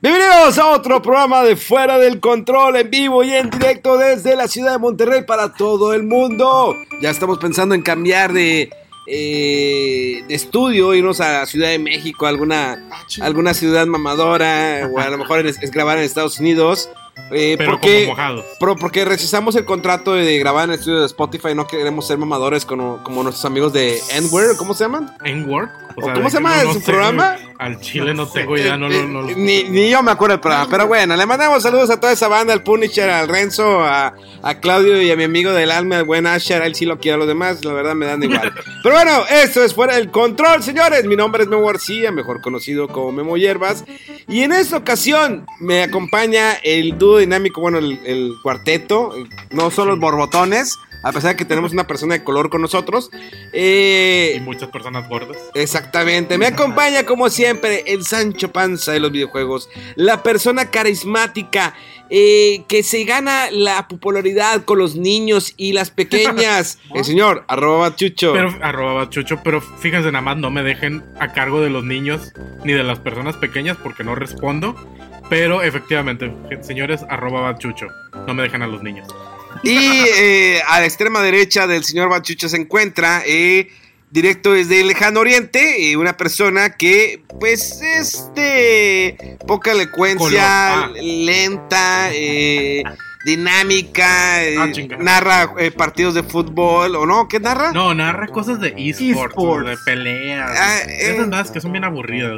Bienvenidos a otro programa de Fuera del Control en vivo y en directo desde la ciudad de Monterrey para todo el mundo. Ya estamos pensando en cambiar de, eh, de estudio, irnos a Ciudad de México, alguna, alguna ciudad mamadora, o a lo mejor es, es grabar en Estados Unidos. Eh, Pero porque, como mojados. pero porque rechazamos el contrato de grabar en el estudio de Spotify, no queremos ser mamadores como, como nuestros amigos de Endware, ¿cómo se llaman? ¿En Word? ¿O cómo se llama su sé, programa? Al chile no tengo idea, no, Eh, no, no. eh, ni, ni yo me acuerdo del programa, pero bueno, le mandamos saludos a toda esa banda, al Punisher, al Renzo, a, a Claudio y a mi amigo del alma, el buen Asher, él sí lo quiero, a los demás, la verdad me dan igual. Pero bueno, esto es Fuera del Control, señores, mi nombre es Memo García, mejor conocido como Memo Hierbas, y en esta ocasión me acompaña el dúo dinámico, bueno, el, el cuarteto, no solo los borbotones, a pesar de que tenemos una persona de color con nosotros. Eh, Y muchas personas gordas. Exactamente, me acompaña como siempre el Sancho Panza de los videojuegos, la persona carismática eh, que se gana la popularidad con los niños y las pequeñas, el señor arroba chucho. Pero, arroba bachucho, pero fíjense, nada más no me dejen a cargo de los niños ni de las personas pequeñas porque no respondo. Pero efectivamente, señores, arroba bachucho, no me dejen a los niños. Y eh, a la extrema derecha del señor Bachucho se encuentra eh, directo desde el lejano oriente, eh, una persona que pues es de poca elocuencia. Ah. lenta, eh, dinámica, eh, Ah, narra eh, partidos de fútbol, ¿o no? ¿Qué narra? No, narra cosas de esports, Esports. de peleas. Ah, eh. Esas más que son bien aburridas.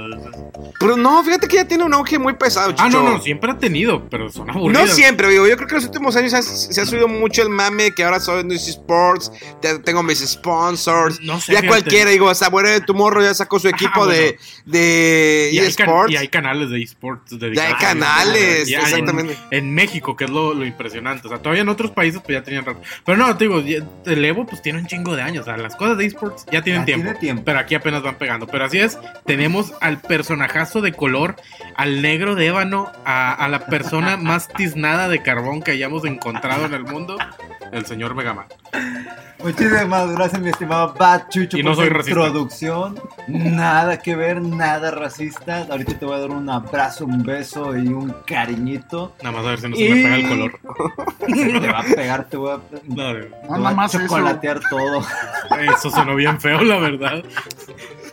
Pero no, fíjate que ya tiene un auge muy pesado, Ah, no, no, siempre ha tenido, pero son No aburridas. siempre, digo, yo creo que en los últimos años ha- se ha subido mucho el mame que ahora soy en Sports, ya tengo mis sponsors, No sé, ya fíjate. cualquiera, digo, Sabuero de Tomorrow ya sacó su equipo bueno. de, de Y hay, can- eSports. y hay canales de esports dedicados. Ya hay canales, en- exactamente. En, México, que es lo, lo impresionante. O sea, todavía en otros países pues ya tenían rato. Pero no, te digo, el Evo pues tiene un chingo de años. O sea, las cosas de esports ya tienen Ya tiempo, tiene tiempo. Pero aquí apenas van pegando. Pero así es, tenemos al personajazo de color, al negro de ébano, a, a la persona más tiznada de carbón que hayamos encontrado en el mundo, el señor Megaman. Muchísimas gracias, mi estimado Bad Chucho, Y no por soy introducción. Nada que ver, nada racista. Ahorita te voy a dar un abrazo, un beso y un cariñito. Nada más a ver si no se me pega el color. Te va a pegar, te voy a, te No, voy a chocolatear todo. eso sonó bien feo, la verdad.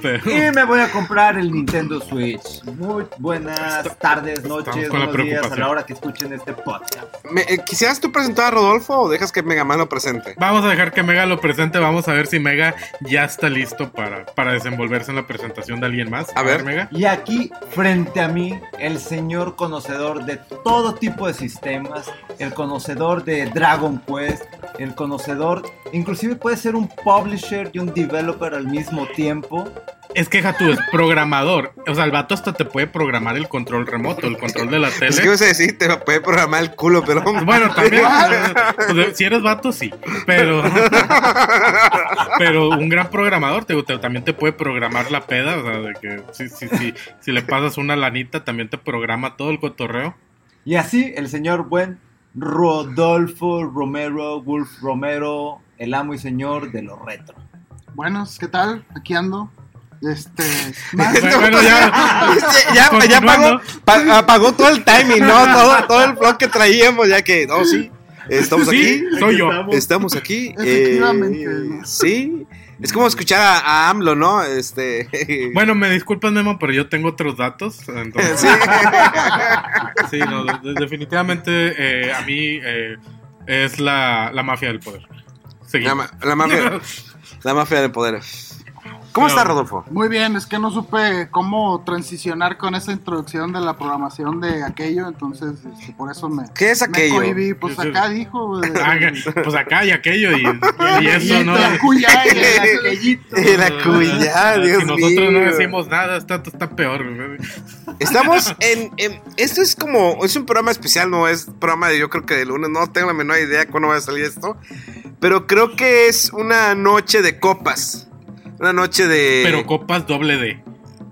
Pero- Y me voy a comprar el Nintendo Switch. Muy buenas tardes, noches, buenos días a la hora que escuchen este podcast. Me- eh, ¿Quisieras tú presentar a Rodolfo o dejas que Megaman lo presente? Vamos a dejar que Mega lo presente. Vamos a ver si Mega ya está listo para, para desenvolverse en la presentación de alguien más. A ver. Mega. Y aquí, frente a mí, el señor conocedor de todo tipo de sistemas, el conocedor de Dragon Quest, el conocedor, inclusive puede ser un publisher y un developer al mismo tiempo. Es que tú es programador. O sea, el vato hasta te puede programar el control remoto, el control de la Es que tele. vas a decir, te lo puede programar el culo, pero. Bueno, también. pues, si eres vato, sí. Pero. Pero un gran programador te, te- también te puede programar la peda. O sea, de que si, si, si, si le pasas una lanita, también te programa todo el cotorreo. Y así, el señor buen Rodolfo Romero, Wolf Romero, el amo y señor de lo retro. Buenos, ¿qué tal? Aquí ando. Este. Bueno, bueno, ya. Este, ya, ya Continuando. apagó, pa- apagó todo el timing, ¿no? Todo, todo el blog que traíamos, ya que, no, sí, estamos Sí, aquí. soy yo. Estamos aquí. Efectivamente, eh, sí. Es como escuchar a, a AMLO, ¿no? Este. Bueno, me disculpas, Memo, pero yo tengo otros datos. Entonces, Sí. sí, no, definitivamente eh, a mí eh, es la, la mafia del poder. La, la mafia. La mafia del poder. ¿Cómo está, Rodolfo? Muy bien, es que no supe cómo transicionar con esa introducción de la programación de aquello, entonces este, por eso me, ¿Qué es aquello? me cohibí. Pues acá dijo. eh, Ah, pues acá y aquello y, y eso, ¿no? cuyá y el aquellito. Era cuya, Si Dios nosotros mío. no decimos nada, está, está peor. Estamos en, en- Esto es como. Es un programa especial, no es programa de yo creo que de lunes. No tengo la menor idea cuándo va a salir esto. Pero creo que es una noche de copas. Una noche de. Pero copas doble D.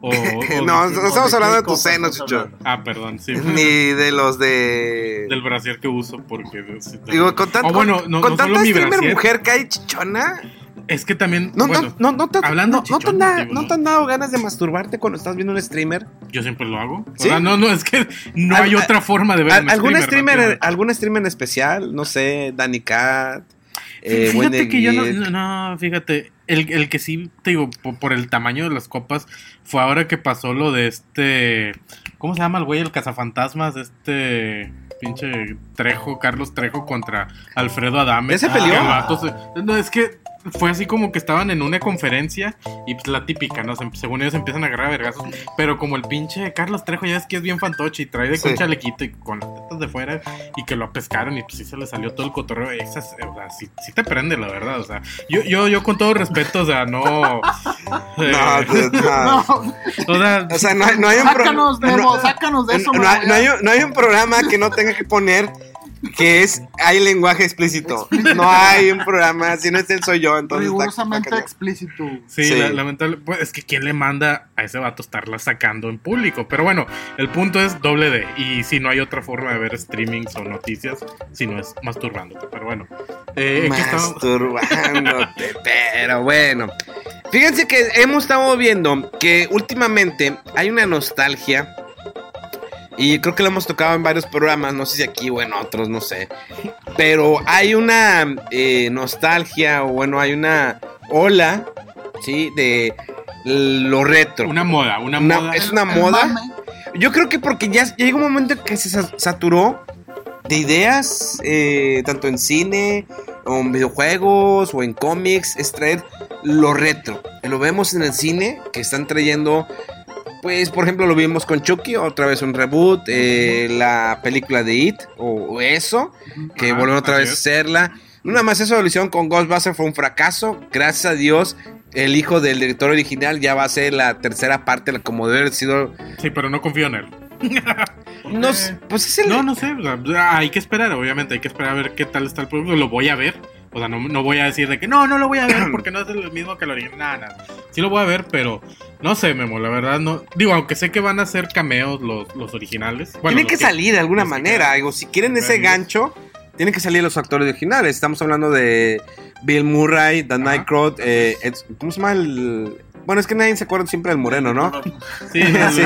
O, o- no, no estamos ¿de hablando de tus senos, Chucho. Ah, perdón, sí. Ni de los de. Del brasier que uso porque... Digo, con, tan- O bueno, no, con no tanta streamer mujer que hay chichona. Es que también, No, bueno, no, no, no te, hablando no, te han dado- no te han dado ganas de masturbarte cuando estás viendo un streamer. yo siempre lo hago. O sea, no, no, es que no hay otra forma de ver ¿Al- ¿Algún streamer, algún streamer en especial? No sé, Danny Cat. eh, Fíjate Wendy que yo no, Geek. no, no, fíjate, el, el que sí, te digo, por, por el tamaño de las copas, fue ahora que pasó lo de este, ¿cómo se llama el güey, el cazafantasmas? de Este pinche Trejo, Carlos Trejo contra Alfredo Adame. ¿Ya se peleó? No, es que fue así como que estaban en una conferencia y pues la típica, ¿no? Se- según ellos empiezan a agarrar vergazos, pero como el pinche Carlos Trejo ya es que es bien fantoche y trae de Sí. un chalequito y con las tetas de fuera y que lo pescaron y pues sí se le salió todo el cotorreo. Esas, o sea, sí, sí te prende, la verdad. O sea, yo, yo, yo con todo respeto, o sea, no. eh, No, dude, no. No, o sea, O sea, no, hay- no hay un pro- sácanos, no- sácanos de eso. no, hay- hay un programa que no tenga que poner que es hay lenguaje explícito. No hay un programa, si no es él soy yo, entonces rigurosamente está explícito. Sí, Sí. la- lamentable. Pues es que quién le manda a ese vato estarla sacando en público. Pero bueno, el punto es doble D. Y si no hay otra forma de ver streamings o noticias, si no es masturbándote. Pero bueno, eh. Masturbándote, pero bueno. Fíjense que hemos estado viendo que últimamente hay una nostalgia. Y creo que lo hemos tocado en varios programas, no sé si aquí o en otros, no sé. Pero hay una eh, nostalgia, o bueno, hay una ola, ¿sí? De lo retro. Una moda, una, Una- moda. es una El moda. mame. Yo creo que porque ya, ya llegó un momento que se sa- saturó de ideas, eh, tanto en cine, o en videojuegos, o en cómics, es traer lo retro. Lo vemos en el cine, que están trayendo, pues, por ejemplo, lo vimos con Chucky, otra vez un reboot, eh, la película de It, o, eso, que Ajá, volvieron otra vez a hacerla. Nada más eso lo hicieron con Ghostbusters, fue un fracaso. Gracias a Dios, el hijo del director original ya va a ser la tercera parte, como debe haber sido. Sí, pero no confío en él. No, pues es el. No, no sé. hay que esperar, obviamente. Hay que esperar a ver qué tal está el producto. Lo voy a ver. O sea, no, no voy a decir de que no, no lo voy a ver porque no es el mismo que el original. Nada, nada. Sí lo voy a ver, pero no sé, Memo, la verdad no. Digo, aunque sé que van a ser cameos los, los originales. Bueno, Tienen que salir de alguna manera. Digo, si quieren ese gancho, tienen que salir los actores originales. Estamos hablando de Bill Murray, Dan. Aykroyd, eh, ¿cómo se llama el...? Bueno, es que nadie se acuerda siempre del moreno, ¿no? Sí, Sí,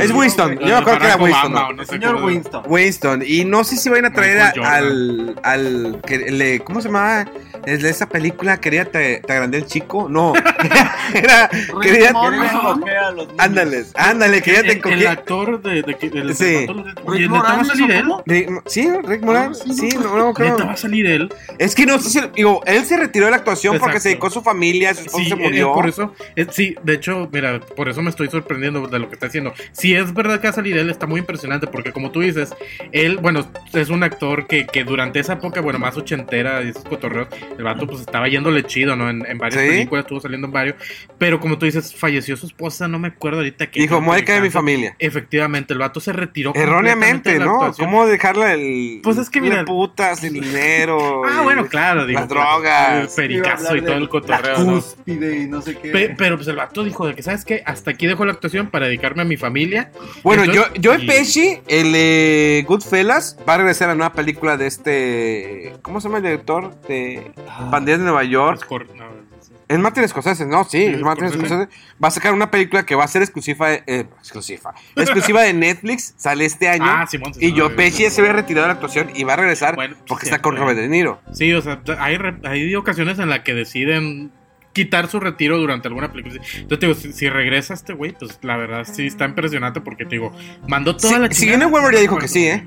es Winston. Yo me acuerdo que era Winston, ¿no? Señor Winston. Winston. Y no sé si van a traer a- al, al que le, ¿cómo se llamaba? Es de esa película quería te, te agrandé el chico. No. Era quería ándale, ándale, quería El, te el cogía. actor de, de, que- del- Sí. del- ¿Y Rick neta va a salir ¿o él? Rick- sí, Rick Moran. Sí, Sí, no. no, no creo. Neta va a salir él. Es que no sé si, digo, él se retiró de la actuación porque se dedicó a su familia, su esposo Sí, se eh, murió. por eso, eh, sí, de hecho, mira, por eso me estoy sorprendiendo de lo que está haciendo. Si es verdad que va a salir él, está muy impresionante, porque como tú dices, él, bueno, es un actor que, que durante esa época, bueno, más ochentera y esos cotorreos, el vato pues estaba yéndole chido, ¿no? En, en varias Sí. películas, estuvo saliendo en varios, pero como tú dices, falleció su esposa, no me acuerdo ahorita que... Dijo, me voy a caer de mi familia. Efectivamente, el vato se retiró. Erróneamente, ¿no? actuación. ¿Cómo dejarle el. Pues es que mira- putas, el dinero. Ah, bueno, claro, digo. Las drogas. El pericazo y todo el cotorreo, La ¿no? cúspide y no sé qué. Pe- pero pues el vato dijo de que, ¿sabes qué? Hasta aquí dejo la actuación para dedicarme a mi familia. Bueno, Entonces, yo, yo y- Pesci, el eh, Goodfellas, va a regresar a la nueva película de este. ¿Cómo se llama el director? De Ah, Pandillas de Nueva York. Es Martin Scorsese, ¿no? Sí, Sí, es Martin Scorsese. Scorsese. Va a sacar una película que va a ser exclusiva de, eh, exclusiva, exclusiva de Netflix. Sale este año. Ah, Simón, y yo Pesci se había retirado de la actuación y va a regresar Bueno, porque sí, está con. Robert De Niro. Sí, o sea, hay, hay ocasiones en las que deciden quitar su retiro durante alguna película. Yo te digo, si, si regresa este güey, pues la verdad sí está impresionante porque te digo, mandó toda Sí, la si viene Weber ya dijo que sí, ¿eh?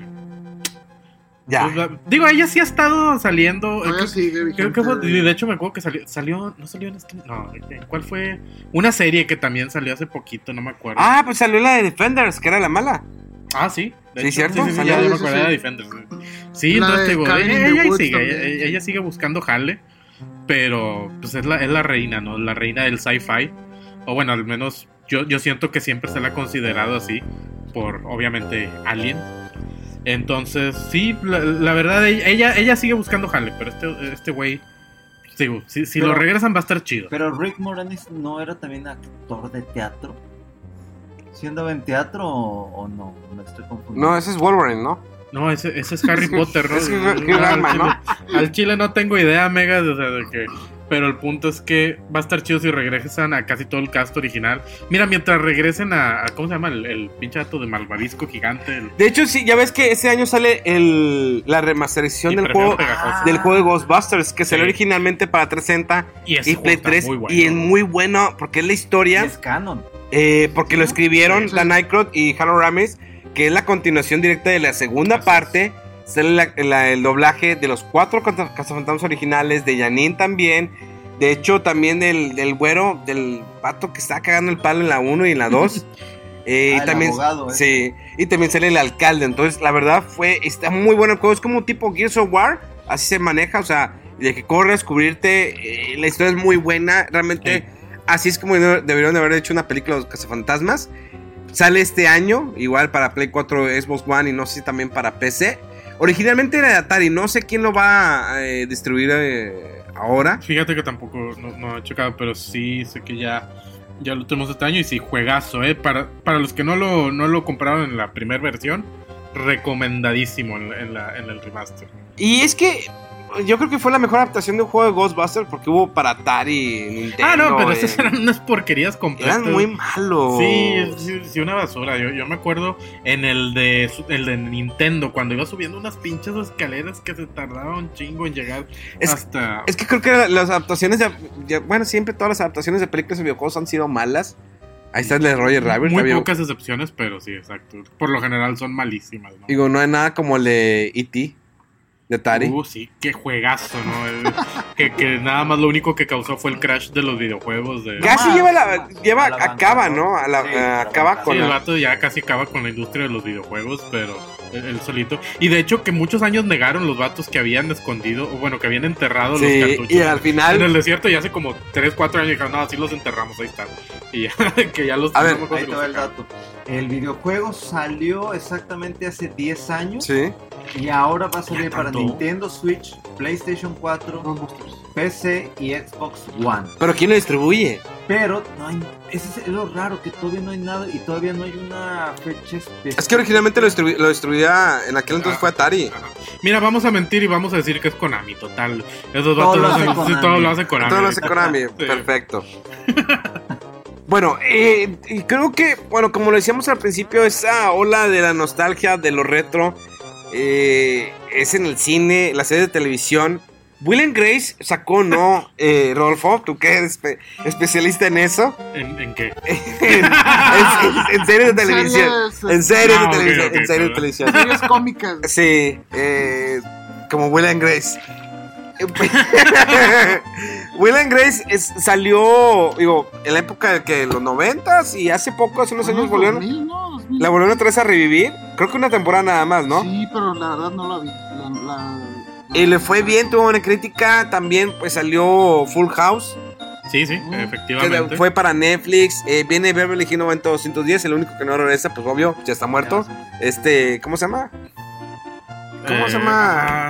Ya. Pues, la- digo, ella sí ha estado saliendo. Todavía creo- sigue creo que fue- de hecho, me acuerdo que salió, salió. No salió en este. No, ¿cuál fue? Una serie que también salió hace poquito, no me acuerdo. Ah, pues salió la de Defenders, que era la mala. Ah, sí. de Sí, hecho, ¿cierto? Sí, sí, sí, Salió. ya Sí, me sí, sí. de Defenders. Sí, La entonces de te digo, ella, sigue, ella sigue buscando jale, pero pues es la, es la reina, ¿no? La reina del sci-fi. O bueno, al menos yo, yo siento que siempre se la ha considerado así, por obviamente Alien. Entonces, sí, la, la verdad, ella, ella sigue buscando jale, pero este este güey, digo, si, si Pero- lo regresan va a estar chido. Pero Rick Moranis no era también actor de teatro. ¿Sí andaba en teatro o, o no? Me estoy confundiendo. No, ese es Wolverine, ¿no? No, ese, ese es Harry Potter, ¿no? Es al, chile, al chile no tengo idea, Mega, o sea, de que... Pero el punto es que va a estar chido si regresan a casi todo el cast original. Mira, mientras regresen a... a- ¿Cómo se llama? El, el pinche dato de Malvavisco gigante. El, De hecho, sí, ya ves que ese año sale el, la remasterización y del juego, del juego de Ghostbusters, que salió Sí. originalmente para 360 y ese y Play está 3. muy bueno. Y es muy bueno porque es la Y historia, es canon. eh, porque lo escribieron Sí. Dan Aykroyd y Harold Ramis, que es la continuación directa de la segunda parte. Sale la- la- el doblaje de los cuatro caza- cazafantasmas originales, de Janine también. De hecho, también del, del güero, del pato que está cagando el palo en la 1 y en la 2. Eh, Ah, y el también, abogado, ¿eh? sí, y también sale el alcalde. Entonces, la verdad fue, está muy bueno el juego. Es como un tipo Gears of War, así se maneja. O sea, de que corre a descubrirte. eh, la historia es muy buena. Realmente, así es como de- deberían de haber hecho una película de los cazafantasmas. Sale este año, igual para Play 4, Xbox One y no sé si también para PC. Originalmente era de Atari, no sé quién lo va a eh, distribuir eh, ahora. Fíjate que tampoco no, no he checado, pero sí sé que ya, ya lo tenemos este año y sí, juegazo, ¿eh? Para, para los que no lo, no lo compraron en la primera versión, recomendadísimo en, la- en la, en el remaster. Y es que yo creo que fue la mejor adaptación de un juego de Ghostbusters porque hubo para Atari, Nintendo. ah, no, pero eh, esas eran unas porquerías completas. eran muy malos. Sí, sí, sí, una basura. Yo, yo me acuerdo en el de el de Nintendo, cuando iba subiendo unas pinches escaleras que se tardaba un chingo en llegar Es- hasta. Es que creo que las adaptaciones de, de- Bueno, siempre todas las adaptaciones de películas y videojuegos han sido malas. Ahí está el de Roger Rabbit. muy había- pocas excepciones, pero sí, exacto. Por lo general son malísimas, ¿no? Digo, no hay nada como el de E.T. de Atari. Uh, sí, qué juegazo, ¿no? El- que, que nada más lo único que causó fue el crash de los videojuegos. De... Casi más. lleva la. Lleva, acaba, ¿no? A la, Sí, la acaba con Sí, el la- vato ya casi acaba con la industria de los videojuegos, pero él solito. Y de hecho que muchos años negaron los vatos que habían escondido, o bueno, que habían enterrado Sí, los cartuchos. y al En el final. desierto ya hace como 3, 4 años dijeron, no, así los enterramos, ahí están. Y ya, que ya los... A ver, Ahí te el dato. El videojuego salió exactamente hace 10 años Sí. y ahora va a salir ¿Ya para? Nintendo Switch, PlayStation 4, Ghostbusters. PC y Xbox One. Pero ¿quién lo distribuye? Pero no hay, ese es lo raro, que todavía no hay nada y todavía no hay una fecha específica. Es que originalmente lo, distribu- lo distribuía. En aquel entonces Ah. fue Atari. Ajá. Mira, vamos a mentir y vamos a decir que es Konami, total. Esos Todo vatos lo lo hace hacen, Konami. todo lo hace Konami. Todo lo hace Konami. Perfecto. Bueno, eh, y creo que, bueno, como lo decíamos al principio, esa ola de la nostalgia, de lo retro, eh, es en el cine, la serie de televisión. Will and Grace sacó, ¿no? Eh, Rodolfo, tú que eres espe- especialista en eso. ¿En, en qué? en, en- en series de televisión. En series Ah, de ok, televisión. en series de televisión. Series cómicas. Sí, eh, como Will and Grace. Will and Grace es- salió, digo, en la época de que los noventas y hace poco, hace unos años, volvieron, 2000, ¿no? 2000. la volvieron otra vez a revivir. Creo que una temporada nada más, ¿no? Sí, pero la verdad no la vi. La, la- Y le fue bien, tuvo una crítica. También, pues salió Full House, Sí, sí, Mm. que efectivamente. fue para Netflix. Eh, viene Beverly Hills 90210, el único que no regresa, pues obvio, ya está muerto. Este, ¿cómo se llama? ¿Cómo Eh, se llama?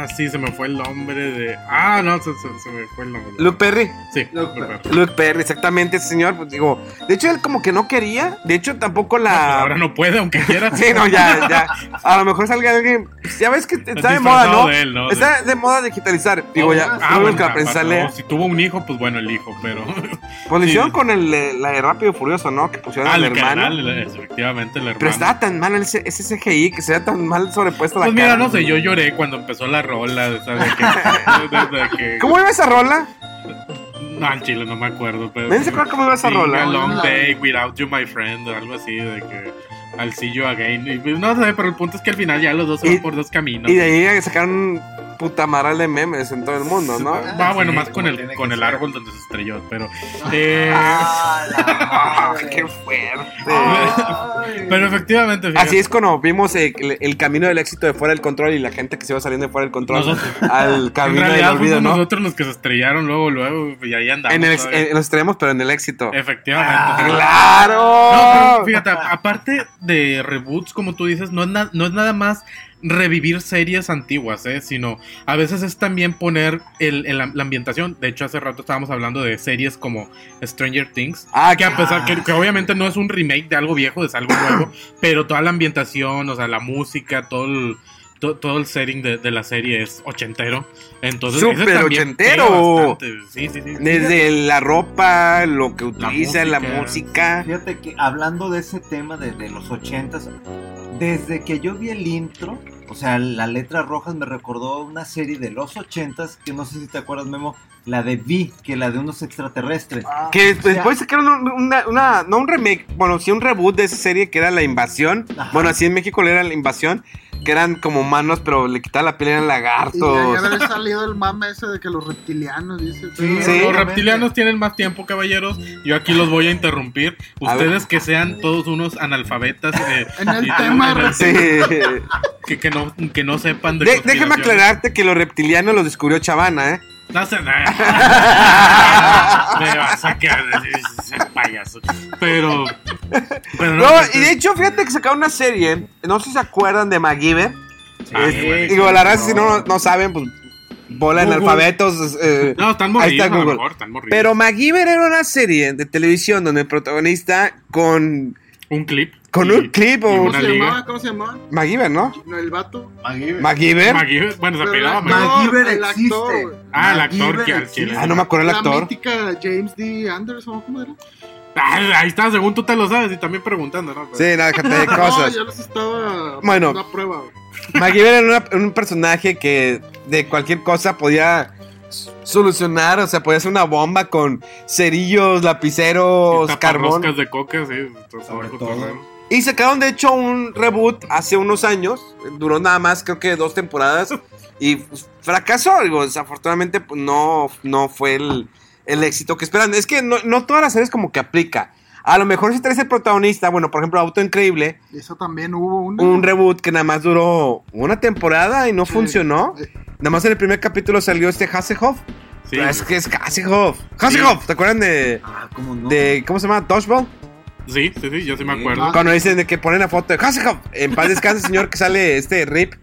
Ah, sí, se me fue el nombre de. Ah, no, se, se- se me fue el nombre. Luke Perry. Sí, Luke Luke Perry. Luke Perry, exactamente, ese señor, pues digo, de hecho él como que no quería, de hecho tampoco la... ahora no puede, aunque quiera. Sí, no, ya, ya, a lo mejor salga alguien, ya ves que está de moda, ¿no? de él, ¿no? Está de moda digitalizar, digo, ya, Ah, no bueno, que la prensa aparte, lea. no, si tuvo un hijo, pues bueno, el hijo, pero. Pues lo sí. hicieron con el, eh, la de Rápido y Furioso, ¿no? Que pusieron ah, al el hermano. canal, efectivamente, el hermano. Pero estaba tan mal ese, ese CGI, que se vea tan mal sobrepuesto la Pues mira, cara. no sé, yo lloré cuando empezó la rola, de que. que- ¿Cómo iba esa rola? No, en Chile no me acuerdo, pero. ¿Nadie se acuerda cómo iba esa rola? A long La- day without you, my friend, o algo así, de que. Al You Again. Y, pues, no sé, pero el punto es que al final ya los dos Y- van por dos caminos. Y de ahí sacaron puta maral de memes en todo el mundo, ¿no? Va, bueno, Sí, más con como el, con el árbol donde se estrelló, pero... eh, Ah, la madre. ¡Qué fuerte! Ay. pero efectivamente, fíjate, Así es cuando vimos el, el camino del éxito de fuera del control y la gente que se iba saliendo de fuera del control Nosotros. al en camino del olvido, ¿no? nosotros los que se estrellaron luego, luego, y ahí andamos. En el, ex- en los extremos, pero en el éxito. Efectivamente. Ah, No, ¡Claro! pero fíjate, aparte de reboots, como tú dices, no es, na- no es nada más revivir series antiguas, ¿eh? sino a veces es también poner el, el- la ambientación. De hecho, hace rato estábamos hablando de series como Stranger Things, Ah, que a pesar que, que obviamente no es un remake de algo viejo, es algo nuevo, pero toda la ambientación, o sea, la música, todo el, to- todo el setting de, de la serie es ochentero. Entonces, ese ¡Súper también ochentero! Sí, sí, sí. Desde la ropa, lo que utiliza, la música. música. Fíjate que hablando de ese tema de, de los ochentas, desde que yo vi el intro, o sea, la letra rojas me recordó una serie de los ochentas, que no sé si te acuerdas, Memo, la de V, que la de unos extraterrestres. Ah, Que O después sacaron un- una, una- no un remake, bueno, sí un reboot de esa serie que era La Invasión. Ajá. Bueno, así en México le era La Invasión, que eran como humanos, pero le quitaba la piel, eran y ya, lagartos. ya debe salido el mame ese de que los reptilianos, dice. Sí, Sí. Los reptilianos tienen más tiempo, caballeros. Yo aquí los voy a interrumpir. A. Ustedes que sean todos unos analfabetas. eh, En el tema en el- Sí. que, que no, que no sepan de De- déjame aclararte que los reptilianos los descubrió Chavana, ¿eh? No sé nada. Me vas a quedar ese payaso. Pero. Pero No, pues, y de hecho, fíjate que sacaron una serie, no sé si se acuerdan de MacGyver. Es- sí, digo, la verdad, si no, no saben, pues bola en alfabetos. eh, No, morridos. está mejor, están morridos. Pero MacGyver era una serie de televisión donde el protagonista con. Un clip. Con y- un clip o- ¿Cómo una se liga. llamaba? ¿Cómo se llamaba? MacGyver, ¿no? No, el vato. MacGyver. MacGyver, Bueno, se Pero apellidaba el MacGyver. el existe. actor. Ah, el actor que. Ah, no me acuerdo el La actor. mítica James D. Anderson, ¿cómo era? Ah, ahí está, según tú te lo sabes y también preguntando, ¿no? Sí, nada, déjate de No, cosas. yo los estaba. Bueno. Una prueba. MacGyver era una- un personaje que de cualquier cosa podía solucionar, o sea, podía hacer una bomba con cerillos, lapiceros, carbón. De coca, sí. todo. Y sacaron de hecho un reboot hace unos años, duró nada más creo que dos temporadas y pues, fracasó, digo, desafortunadamente pues, no, no fue el, el éxito que esperan. Es que no, no todas las series como que aplica. A lo mejor si traes el protagonista, bueno, por ejemplo, Auto Increíble, Eso también hubo un. un reboot que nada más duró una temporada y no Sí. funcionó. Nada más en el primer capítulo salió este Hasselhoff. Sí, es que es Hasselhoff. Hasselhoff, ¿te acuerdan de, Ah, ¿cómo no? de ¿cómo se llama? Dodgeball. Sí, sí, sí, yo sí me acuerdo. Cuando dicen de que ponen la foto de Hasselhoff. En paz descanse, señor, que sale este Rip,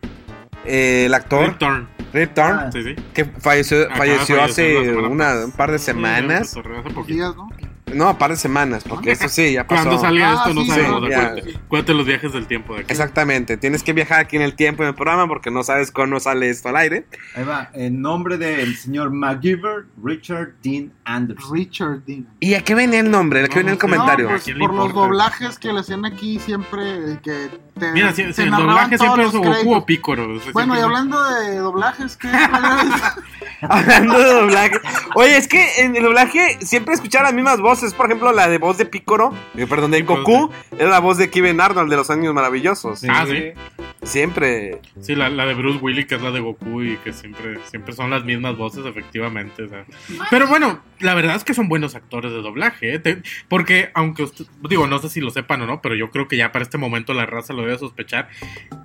eh, el actor Rip Torn. Rip Torn, Ah, Sí, sí. que falleció, falleció hace una, un par de semanas. hace poquito. días, ¿no? No, un par de semanas, porque eso sí, ya pasó. Cuando salga Ah, esto no sí, sabemos. sí, acuérdate. Acuérdate los viajes del tiempo de aquí. Exactamente, tienes que viajar aquí en el tiempo en el programa porque no sabes cuándo sale esto al aire. Ahí va, en nombre del señor MacGyver, Richard Dean Anderson. Richard Dean. ¿Y a qué venía el nombre? ¿A qué No, venía el comentario? No, pues por los doblajes que le hacían aquí siempre que te, Mira, si, te si el doblaje siempre es Goku o Pícoro. o sea, Bueno, y hablando de doblajes, ¿qué? Hablando de doblaje. Oye, es que en el doblaje siempre escuchaba las mismas voces. Por ejemplo, la de voz de Picoro, eh, perdón, de Goku, era la voz de Kevin Arnold de los años maravillosos. Ah, sí. Siempre. Sí, la, la de Bruce Willis, que es la de Goku, y que siempre, siempre son las mismas voces, efectivamente. o sea. Pero bueno, la verdad es que son buenos actores de doblaje, ¿eh? Te- porque aunque usted, digo, no sé si lo sepan o no, pero yo creo que ya para este momento la raza lo debe sospechar.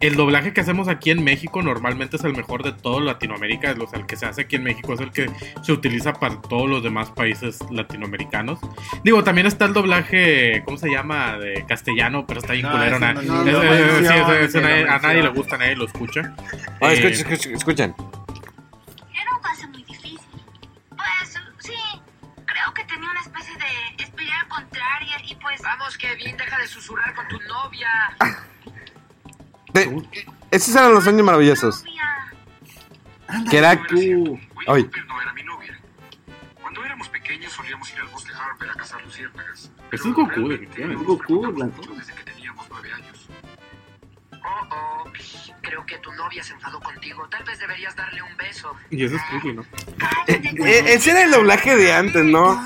El doblaje que hacemos aquí en México normalmente es el mejor de toda Latinoamérica, o sea, el que se hace aquí en México es el que se utiliza para todos los demás países latinoamericanos. Digo, también está el doblaje, ¿cómo se llama? De castellano, pero está bien No, culero. es- no, nadie- le gusta, a nadie lo escucha. Eh, escuchen, escuchen, escuchen. Era un muy difícil. Pues sí, creo que tenía una especie de espiral contraria y pues... Vamos, Kevin, deja de susurrar con tu novia. De- esos eran los años maravillosos. novia. Que era. Winnie Ay. Cooper no era mi novia. Cuando éramos pequeños solíamos ir al bosque Harper a cazar luciérnagas. Ese es Goku, nos Goku, desde que teníamos nueve años. Oh, oh. Creo que tu novia se enfadó contigo. Tal vez deberías darle un beso. Y eso es creepy, ¿no? Eh, eh, ese era el doblaje de antes, ¿no?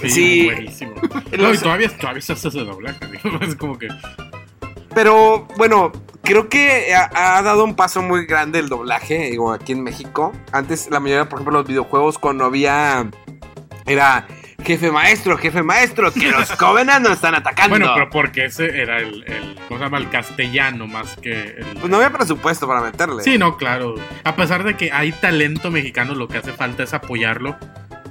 Sí, Sí. buenísimo. No, y todavía, todavía se hace ese doblaje, digo, es como que... Pero bueno, creo que ha, ha dado un paso muy grande el doblaje, digo, aquí en México. Antes la mayoría, por ejemplo, los videojuegos cuando había... Era jefe maestro, jefe maestro, que los Covenant nos están atacando. Bueno, pero porque ese era el, el, ¿cómo se llama? El castellano más que el... Pues no había presupuesto para meterle. Sí, no, claro. A pesar de que hay talento mexicano, lo que hace falta es apoyarlo.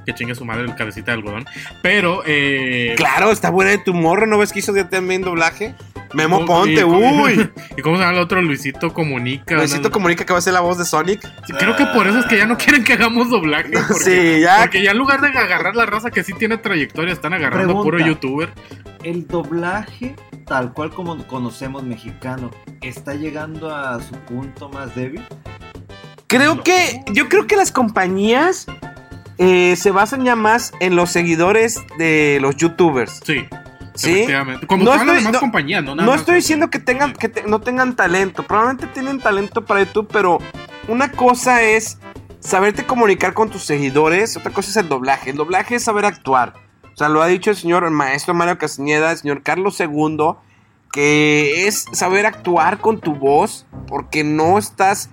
Que chingue su madre el cabecita de algodón. Pero, eh. Claro, está buena de tu morro, ¿no ves que hizo ya también doblaje? Memo ¿cómo- Ponte, y- uy. ¿Y cómo se llama el otro? Luisito Comunica. Luisito ¿no? comunica que va a ser la voz de Sonic. Sí, Creo que por eso es que ya no quieren que hagamos doblaje. Porque, Sí, ya. Porque ya en lugar de agarrar la raza que sí tiene trayectoria, están agarrando Pregunta. puro youtuber. El doblaje, tal cual como conocemos mexicano, ¿está llegando a su punto más débil? Creo que, yo creo que las compañías eh, se basan ya más en los seguidores de los youtubers. Sí. ¿Sí? Como No todas las estoy- demás no- compañías, ¿no? Nada No más estoy diciendo que tengan, que te- no tengan talento. Probablemente tienen talento para YouTube, pero una cosa es saberte comunicar con tus seguidores, otra cosa es el doblaje. El doblaje es saber actuar. O sea, lo ha dicho el señor el maestro Mario Castañeda, el señor Carlos II, que es saber actuar con tu voz, porque no estás.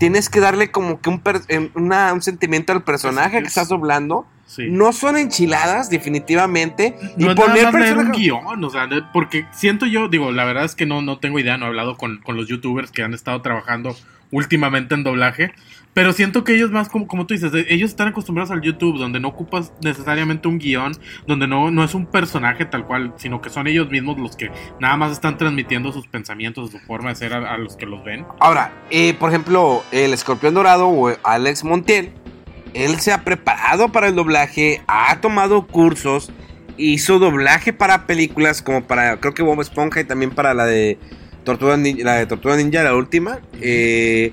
Tienes que darle como que un, per- em, una- un sentimiento al personaje que estás doblando. Sí. No son enchiladas, definitivamente. No y poner un guion, o sea, porque siento yo, digo, la verdad es que no, no tengo idea, no he hablado con, con los youtubers que han estado trabajando últimamente en doblaje, pero siento que ellos más, como, como tú dices, ellos están acostumbrados al YouTube, donde no ocupas necesariamente un guion, donde no, no es un personaje tal cual, sino que son ellos mismos los que nada más están transmitiendo sus pensamientos, su forma de ser a, a los que los ven. Ahora, eh, por ejemplo, el escorpión dorado o Alex Montiel, él se ha preparado para el doblaje, ha tomado cursos, hizo doblaje para películas como para, creo que Bob Esponja y también para la de Tortuga Ninja, la de Tortuga Ninja, la última. eh,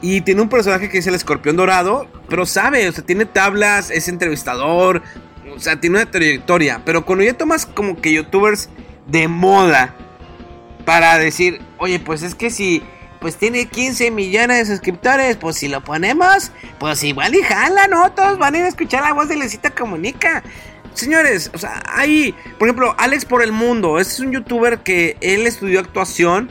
y tiene un personaje que es el escorpión dorado, pero sabe, o sea, tiene tablas, es entrevistador, o sea, tiene una trayectoria. Pero cuando ya tomas como que youtubers de moda, para decir, oye, pues es que si pues tiene 15 millones de suscriptores, pues si lo ponemos, pues igual y jala, ¿no? Todos van a ir a escuchar la voz de Luisito Comunica. Señores, o sea, hay, por ejemplo, Alex por el Mundo, este es un youtuber que él estudió actuación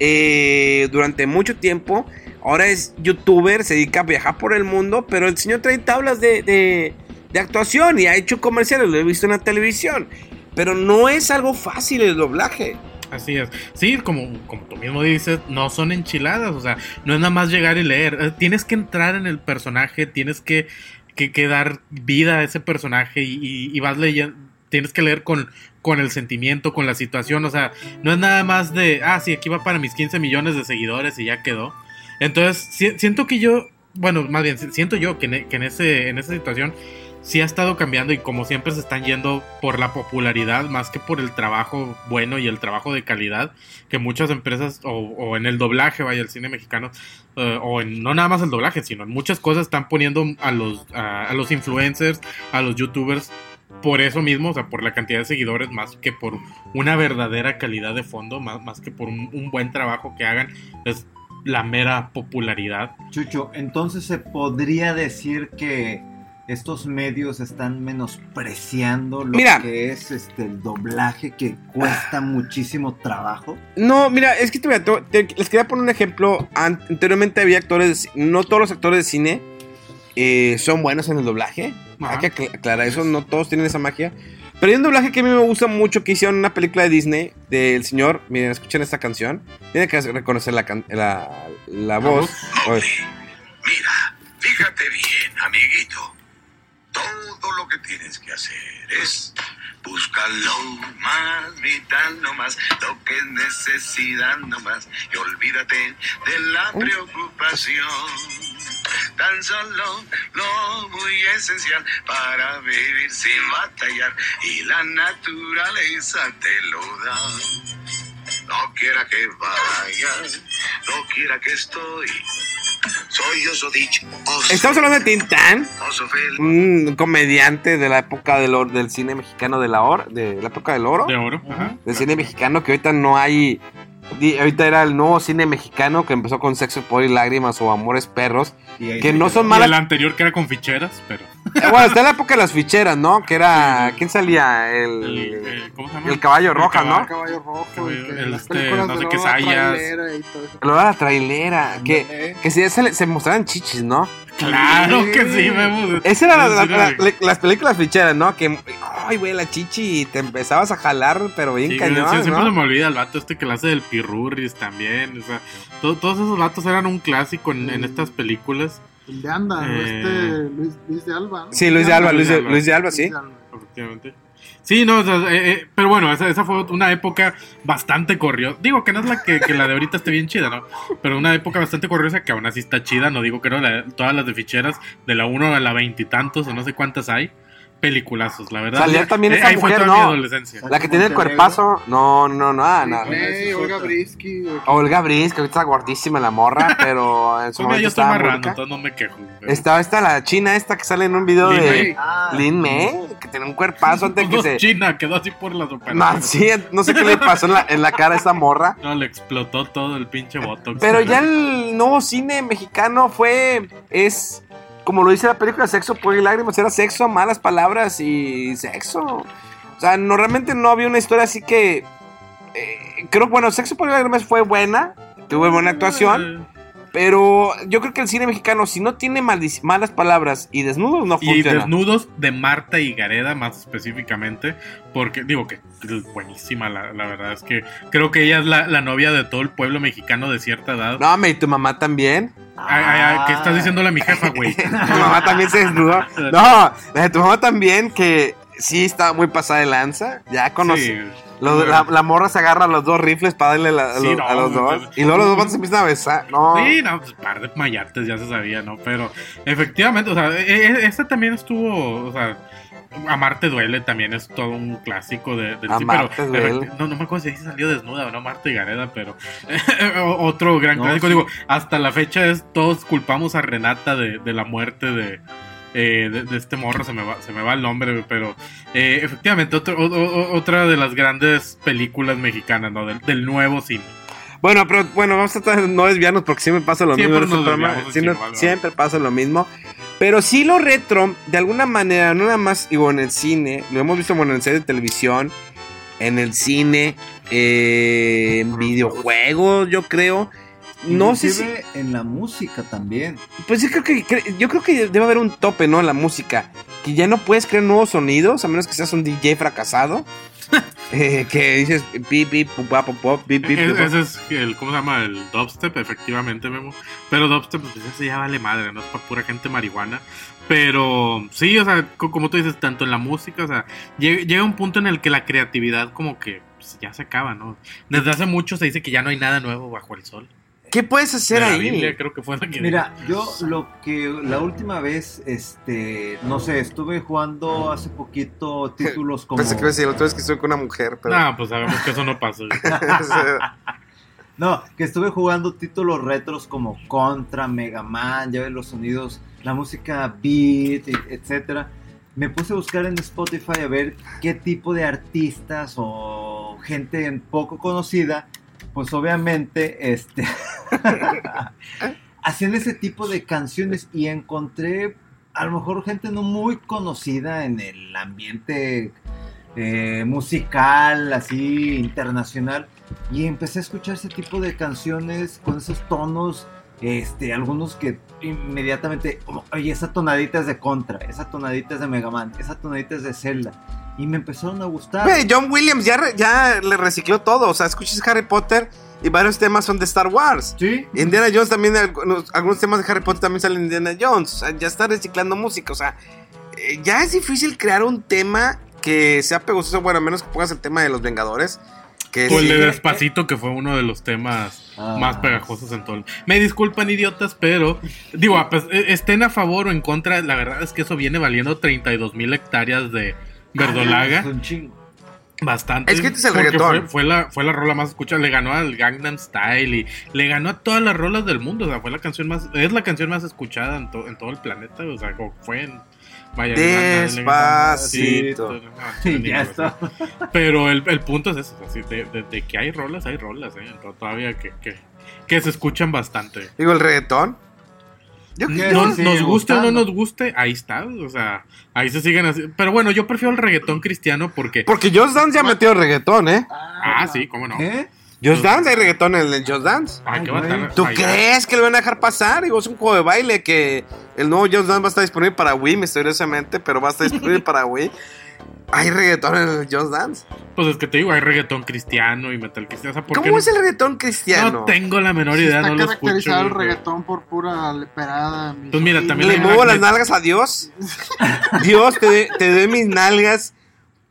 eh, durante mucho tiempo, ahora es youtuber, se dedica a viajar por el mundo, pero el señor trae tablas de, de, actuación y ha hecho comerciales, lo he visto en la televisión, pero no es algo fácil el doblaje. Así es. Sí, como, como tú mismo dices, no son enchiladas. O sea, no es nada más llegar y leer. Eh, Tienes que entrar en el personaje, tienes que, que, dar vida a ese personaje y, y- y vas leyendo. Tienes que leer con, con el sentimiento, con la situación. O sea, no es nada más de, ah, sí, aquí va para mis 15 millones de seguidores y ya quedó. Entonces, si- siento que yo, bueno, más bien, si- siento yo que, en, que en, ese, en esa situación sí ha estado cambiando y como siempre se están yendo por la popularidad más que por el trabajo bueno y el trabajo de calidad que muchas empresas o, o en el doblaje, vaya, el cine mexicano, eh, o no nada más el doblaje, sino en muchas cosas están poniendo a los, a, a los influencers, a los youtubers por eso mismo, o sea, por la cantidad de seguidores, más que por una verdadera calidad de fondo, más, más que por un, buen trabajo que hagan, la mera popularidad. Chucho, entonces se podría decir que estos medios están menospreciando lo Mira. que es este el doblaje que cuesta muchísimo trabajo. No, mira, es que te, te- te- les quería poner un ejemplo. An- Anteriormente había actores, no todos los actores de cine eh, son buenos en el doblaje. Hay que acla- aclarar eso, no todos tienen esa magia. Pero hay un doblaje que a mí me gusta mucho que hicieron en una película de Disney del señor. Miren, escuchen esta canción. Tienen que reconocer la, can- la, la voz. Mira, fíjate bien, amiguito. Todo lo que tienes que hacer es buscarlo más, vital nomás, lo que es necesidad nomás, y olvídate de la preocupación. Tan solo lo muy esencial para vivir sin batallar, y la naturaleza te lo da. No quiera que vaya, no quiera que estoy. Soy oso dicho, oso. Estamos hablando de Tintán. Un comediante de la época del, or- del cine mexicano de la, or- de la época del oro. De oro. Ajá. del cine mexicano que ahorita no hay. Ahorita era el nuevo cine mexicano que empezó con Sexo, Poder y Lágrimas o Amores Perros. Y Que no son Y malas. el anterior que era con ficheras, pero. Eh, bueno, está en la época de las ficheras, ¿no? Que era. ¿Quién salía? El. El, el- ¿Cómo se llama? el caballo El roja, caballo- ¿no? Caballo rojo. Caballo- y que el las este, películas no de sé qué sayas. Y la trailera. Que, Ándale. que sí, se, le- se mostraban chichis, ¿no? Claro que sí, vemos. Esas eran las, Sí, las- películas ficheras, ¿no? Que. Ay, güey, la chichi. Y te empezabas a jalar, pero bien Sí, cañón, sí, siempre ¿no? se me olvida el vato este que la hace del Pirurris también. O sea, to- todos esos vatos eran un clásico en, en estas películas. El de Anda, Eh. este Luis, Luis de Alba. ¿no? Sí, Luis de Alba, Luis de, Alba. Luis de Alba, sí. Luis de Alba. Efectivamente. Sí, no, o sea, eh, eh, pero bueno, esa, esa fue una época bastante corriosa. Digo que no es la que, que la de ahorita esté bien chida, ¿no? Pero una época bastante corriosa que aún así está chida. No digo que no, la- todas las de ficheras, de la 1 a la veintitantos o no sé cuántas hay, peliculazos, la verdad. Salía también eh, esa ahí fue mujer, mi ¿no? adolescencia. La que tiene el cuerpazo. No, no, no, ah, no. Disney, Olga Brisky. o- Olga Briz, que ahorita está gordísima la morra, pero en su momento yo estoy marrando, entonces no me quejo. pero- Estaba esta la china esta que sale en un video Lin de May. Ah, Lin May, que tiene un cuerpazo antes que se... China quedó así por las No, operaciones. sí, no sé qué le pasó en la, en la cara a esa morra. No, le explotó todo el pinche botox. Pero ya el nuevo cine mexicano fue, es, como lo dice la película, sexo, por y lágrimas, era sexo, malas palabras y sexo. O sea, no, realmente no había una historia así que, eh, creo, bueno, sexo, por y lágrimas fue buena, tuvo buena actuación, pero yo creo que el cine mexicano, si no tiene malas palabras y desnudos, no Y funciona. desnudos de Marta y Gareda, más específicamente, porque digo que es buenísima, la, la verdad es que creo que ella es la, la novia de todo el pueblo mexicano de cierta edad. No, me y tu mamá también. Ay, ay, ay, ¿Qué estás diciéndole a mi jefa, güey? Tu mamá también se desnudó. No, la de tu mamá también, que sí estaba muy pasada de lanza. Ya conocí. Sí. Los- la, la morra se agarra a los dos rifles para darle la- a, Sí, los, no, a los no, dos. no. Y luego los dos vatos se empiezan a besar. No. Sí, no, pues par de mayates ya se sabía, ¿no? Pero efectivamente, o sea, e- e- esta también estuvo, o sea, Amarte duele también es todo un clásico de, del sí, Amarte pero duele. no, no me acuerdo si salió desnuda o no, Marta y Gareda, pero otro gran No, clásico, sí. digo, hasta la fecha es todos culpamos a Renata de, de la muerte de, eh, de, de este morro, se me va, se me va el nombre, pero eh, efectivamente otro- o- o- otra de las grandes películas mexicanas, ¿no? Del, del nuevo cine. Bueno, pero bueno, vamos a tratar de no desviarnos porque siempre pasa lo Siempre mismo. este Siempre, vale, pasa lo mismo. Pero sí lo retro, de alguna manera, no nada más, digo, en el cine, lo hemos visto bueno, en series de televisión, en el cine, eh, en videojuegos, yo creo. No sé si, en la música también. Pues yo creo que yo creo que debe haber un tope, ¿no? En la música. Que ya no puedes crear nuevos sonidos, a menos que seas un DJ fracasado. Eh, que dices pi, pi, pu, pa, pu, pop, pi, pi, pi, E- pop. Ese es el, ¿cómo se llama? El dubstep, efectivamente, Memo. Pero dubstep, pues ese ya vale madre, no es para pura gente marihuana. Pero sí, o sea, co- como tú dices, tanto en la música, o sea, llega, llega un punto en el que la creatividad como que pues, ya se acaba, ¿no? Desde hace mucho se dice que ya no hay nada nuevo bajo el sol. ¿Qué puedes hacer la ahí? Biblia creo que fue la que Mira, yo lo que la última vez, este, no sé, estuve jugando hace poquito títulos como... Pensé que iba a decir la otra vez que estoy con una mujer, pero. No, pues sabemos que eso no pasó. No, que estuve jugando títulos retros como Contra, Mega Man, ya ves los sonidos, la música beat, etcétera. Me puse a buscar en Spotify a ver qué tipo de artistas o gente poco conocida, pues obviamente, este, hacían ese tipo de canciones y encontré a lo mejor gente no muy conocida en el ambiente eh, musical, así internacional, y empecé a escuchar ese tipo de canciones con esos tonos, este, algunos que inmediatamente, oye, esa tonadita es de Contra, esa tonadita es de Mega Man, esa tonadita es de Zelda, y me empezaron a gustar. Güey, John Williams ya, re- ya le recicló todo. O sea, escuchas Harry Potter y varios temas son de Star Wars. Sí, Indiana Jones también, algunos, algunos temas de Harry Potter también salen de Indiana Jones. O sea, ya está reciclando música. O sea, eh, ya es difícil crear un tema que sea pegoso. Bueno, a menos que pongas el tema de los Vengadores. Que O el de Despacito, que fue uno de los temas Ah. más pegajosos en todo el... Me disculpan, idiotas, pero... Digo, pues, estén a favor o en contra, la verdad es que eso viene valiendo 32 mil hectáreas de verdolaga. Es un chingo. Bastante. Es que este es el reggaetón. Fue, fue la, fue la rola más escuchada. Le ganó al Gangnam Style y le ganó a todas las rolas del mundo. O sea, fue la canción más... Es la canción más escuchada en, to- en todo el planeta. O sea, como fue en... Vaya, Despacito. Sí, ya está. pero el, el punto es eso, así, de, de- de que hay rolas, hay rolas, ¿eh? Entonces, todavía que, que, que se escuchan bastante. Digo, el reggaetón. No, nos guste o no nos guste, ahí está. O sea, ahí se siguen así. Pero bueno, yo prefiero el reggaetón cristiano porque. porque Just Dance ya metió reggaetón, ¿eh? Ah, sí, cómo no. ¿Eh? Just Dance, hay reggaetón en el Just Dance. Ay, qué. ¿Tú Ay, crees que lo van a dejar pasar? Digo, es un juego de baile que el nuevo Just Dance va a estar disponible para Wii, misteriosamente, pero va a estar disponible para Wii. Hay reggaetón en el Just Dance. Pues es que te digo, hay reggaetón cristiano y metal cristiano. O sea, ¿por qué ¿Cómo no? es el reggaetón cristiano? No tengo la menor Sí idea, está no lo escucho. caracterizado el reggaetón por pura leperada. Pues mira, también Le muevo las nalgas a Dios. Dios, te, doy- te doy mis nalgas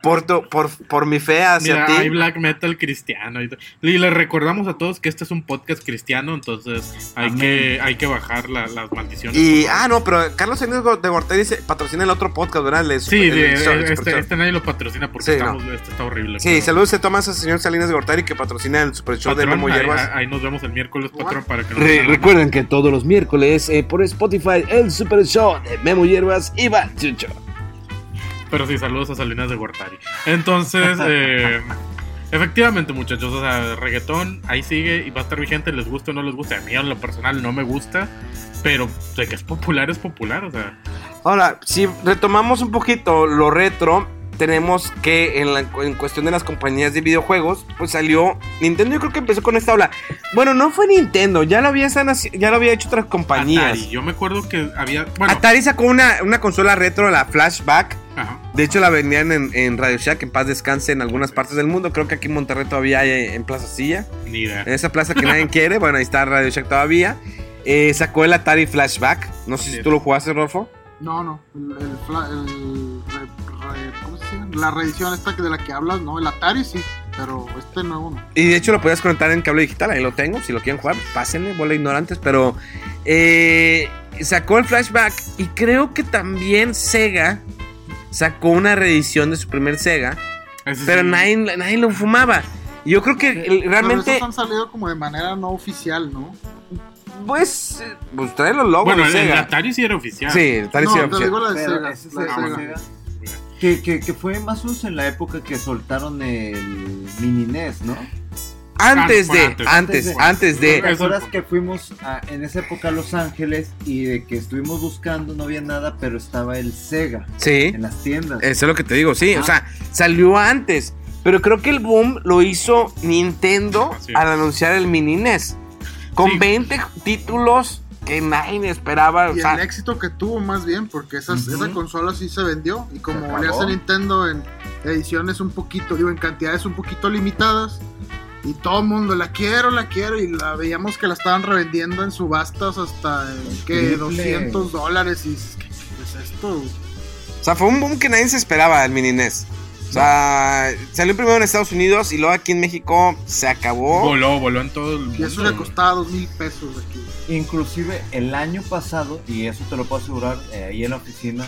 por, tu- por, por mi fe hacia Mira, ti. hay black metal cristiano. Y, y le recordamos a todos que este es un podcast cristiano, entonces hay, Amén. que, hay que bajar la- las maldiciones. Y, ah, no, pero Carlos Salinas de Gortari dice, patrocina el otro podcast, ¿verdad? El Sí, el de- de Super- este, este nadie lo patrocina porque Sí, estamos, este está horrible. Sí, pero- saludos a Tomás al señor Salinas de Gortari que patrocina el Super Show de Memo Hierbas. ahí nos vemos el miércoles, patrón, para que nos Re- recuerden que todos los miércoles eh, por Spotify el Super Show de Memo Hierbas y Chucho. Pero sí, saludos a Salinas de Gortari. Entonces, eh, efectivamente, muchachos, o sea, reggaetón ahí sigue y va a estar vigente, les guste o no les guste. A mí, en lo personal, no me gusta, pero de que es popular, es popular, o sea. Ahora, si retomamos un poquito lo retro, tenemos que en, la, en cuestión de las compañías de videojuegos, pues salió Nintendo. Yo creo que empezó con esta ola. Bueno, no fue Nintendo, ya lo había, ya lo había hecho otras compañías. Atari. Yo me acuerdo que había. Bueno, Atari sacó una, una consola retro, la Flashback. ajá. De hecho, la vendían en, en Radio Shack, en paz descanse, en algunas partes del mundo. Creo que aquí en Monterrey todavía hay en Plaza Silla. Ni idea. En esa plaza que nadie quiere. Bueno, ahí está Radio Shack todavía. Eh, sacó el Atari Flashback. No sé si tú lo jugaste, Rolfo. No, no. El, el el La reedición esta que- de la que hablas, no. El Atari sí, pero este nuevo no. Y de hecho lo podías conectar en cable digital, ahí lo tengo. Si lo quieren jugar, pásenle, bola ignorantes. Pero eh, sacó el flashback y creo que también Sega sacó una reedición de su primer Sega. Ese Pero sí. nadie, nadie lo fumaba. Y Yo creo que el- Pero realmente, esos han salido como de manera no oficial, ¿no? pues, pues trae los logos Bueno, de el. Atari sí era oficial. Sí, el Atari sí no, era te oficial. digo la de Pero Sega. ese es la de el Sega. Que, que, que fue más o menos en la época que soltaron el mini NES, ¿no? Antes Ah, de, antes. antes, Antes antes ¿Te de. Acuerdas que fuimos a- en esa época a Los Ángeles y de que estuvimos buscando, no había nada, pero estaba el Sega Sí. en las tiendas? Eso es lo que te digo, sí. O sea, salió antes. Pero creo que el boom lo hizo Nintendo al anunciar el mini NES. Con Sí. 20 títulos que nadie esperaba. O Y sea, el éxito que tuvo más bien, porque esas, Ujú. esa consola sí se vendió. Y como le hace Nintendo en ediciones un poquito, digo, en cantidades un poquito limitadas. Y todo el mundo, la quiero, la quiero. Y la veíamos que la estaban revendiendo en subastas hasta, eh, ¿qué? Triple. 200 dólares. Y ¿qué, qué es esto? o sea, fue un boom que nadie se esperaba el mini NES. O sea, salió primero en Estados Unidos y luego aquí en México se acabó. Voló, voló en todo el mundo. Y eso le costaba dos mil pesos aquí. Inclusive el año pasado, y eso te lo puedo asegurar eh, ahí en la oficina,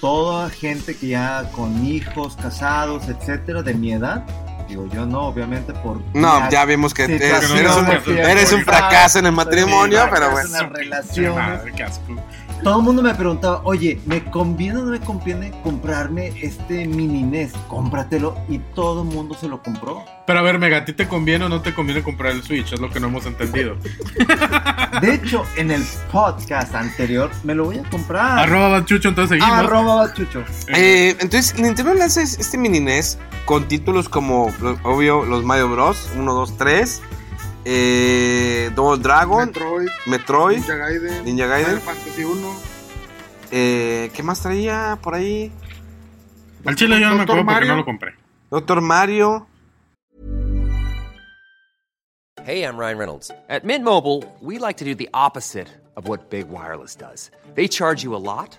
toda gente que ya con hijos, casados, etcétera, de mi edad, digo yo no, obviamente por... No, ya vimos que eres, un, que- eres un fracaso en el matrimonio, Sí, pero bueno. en relaciones. Todo el mundo me preguntaba, oye, ¿me conviene o no me conviene comprarme este mini NES? Cómpratelo. Y todo el mundo se lo compró. Pero a ver, Mega, ¿a ti te conviene o no te conviene comprar el Switch? Es lo que no hemos entendido. De hecho, en el podcast anterior me lo voy a comprar. Arroba Bachucho, entonces seguimos. Arroba Bachucho. Eh, entonces, Nintendo lanza es- este mini NES con títulos como, obvio, los Mario Bros. 1, 2, 3, eh, Double Dragon, Metroid, Metroid, Ninja Gaiden, Ninja Gaiden. Final Fantasy 1. eh, ¿qué más traía por ahí? Al chile yo no me acuerdo porque no lo compré. Doctor Mario. Hey, I'm Ryan Reynolds. At Mint Mobile, we like to do the opposite of what Big Wireless does. They charge you a lot,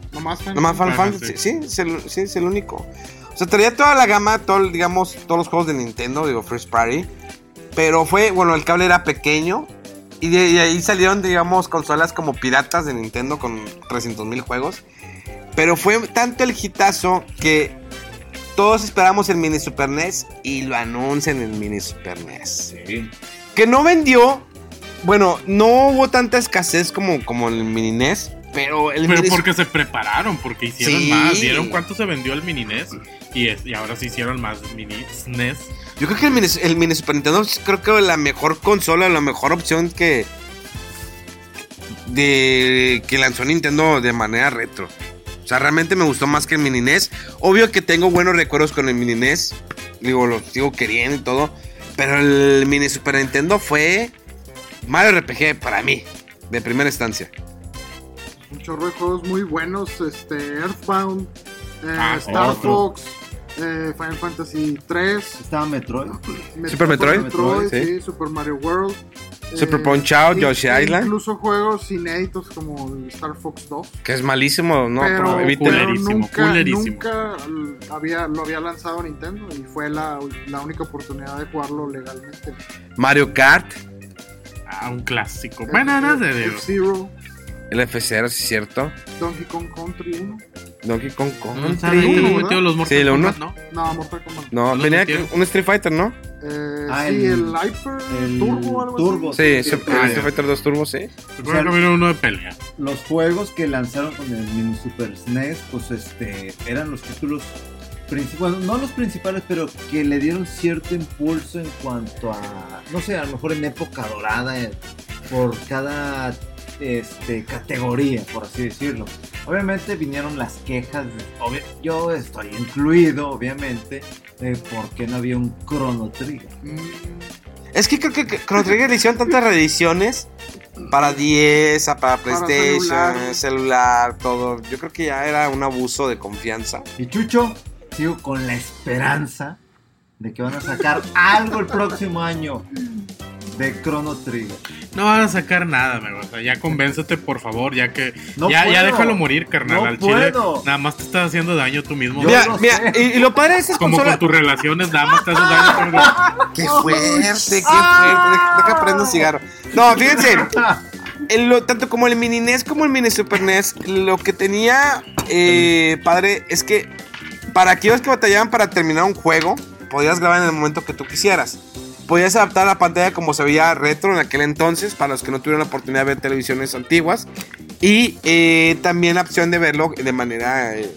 Nomás Final nomás Final Final Fantasy. Fantasy. Sí, es el, sí, es el único. O sea, traía toda la gama, todo, digamos, todos los juegos de Nintendo, digo, First Party. Pero fue, bueno, el cable era pequeño. Y de, y ahí salieron, digamos, consolas como piratas de Nintendo con 300 mil juegos. Pero fue tanto el hitazo que todos esperamos el mini Super NES y lo anuncian en el mini Super NES. Que no vendió. Bueno, no hubo tanta escasez como, como el mini NES. Pero el Pero porque se prepararon, porque hicieron Sí. más. ¿Vieron cuánto se vendió el mini NES? Y, es- y ahora se hicieron más mini NES. Yo creo que el mini, el mini Super Nintendo es creo que la mejor consola, la mejor opción que de que lanzó Nintendo de manera retro. O sea, realmente me gustó más que el mini NES. Obvio que tengo buenos recuerdos con el mini NES. Digo, lo sigo queriendo y todo. Pero el mini Super Nintendo fue Mario RPG para mí, de primera instancia. Chorro de juegos muy buenos. Este, Earthbound, eh, Ah, Star otro. Fox, eh, Final Fantasy 3. Estaba Metroid. Super Metroid, sí. sí. Super Mario World. Super Punch Out, Yoshi Island. Incluso juegos inéditos como Star Fox 2. Que es malísimo, ¿no? pero, Pero eviten- pero nunca, nunca había, lo había lanzado Nintendo y fue la, la única oportunidad de jugarlo legalmente. Mario Kart, Ah, un clásico. Bueno, no sé. digo. F-Zero, el F0, sí es cierto. Donkey Kong Country 1. Donkey Kong No, ¿saben Country. no ¿verdad? metió los Mortal Sí, lo Kombat, uno. ¿no? No, Mortal Kombat. No, ¿Los venía metieron? un Street Fighter, ¿no? Eh, Ah, sí, el- el, Hyper el Turbo o algo Turbo. así. Sí, sí, ah, Street. Fighter 2 Turbo, sí. Recuerdo que vino uno de pelea. Los juegos que lanzaron con el mini Super SNES, pues este, eran los títulos principales, bueno, no los principales, pero que le dieron cierto impulso en cuanto a, no sé, a lo mejor en época dorada, eh, por cada este, categoría, por así decirlo. Obviamente vinieron las quejas, de- yo estoy incluido, obviamente, de por qué no había un Chrono Trigger. Mm, Es que creo que que Chrono Trigger le hicieron tantas reediciones para 10, a- para PlayStation, celular. celular. todo. Yo creo que ya era un abuso de confianza. Y Chucho, sigo con la esperanza de que van a sacar algo el próximo año de Chrono Trigger. No van a sacar nada, amigo. O sea, ya convéncete, por favor, ya que. No ya, ya déjalo morir, carnal. No al chile. puedo. Nada más te estás haciendo daño tú mismo. Mira, mira, y, y lo padre estas Como con tus relaciones, nada más te haces daño. carnal. Qué fuerte, qué fuerte. Deja, deja prender un cigarro. No, fíjense. el- lo- tanto como el mini NES como el mini Super NES, lo que tenía eh, padre es que para aquellos que batallaban para terminar un juego, podías grabar en el momento que tú quisieras. Podías adaptar la pantalla como se veía retro en aquel entonces, para los que no tuvieron la oportunidad de ver televisiones antiguas. Y eh, también la opción de verlo de manera eh,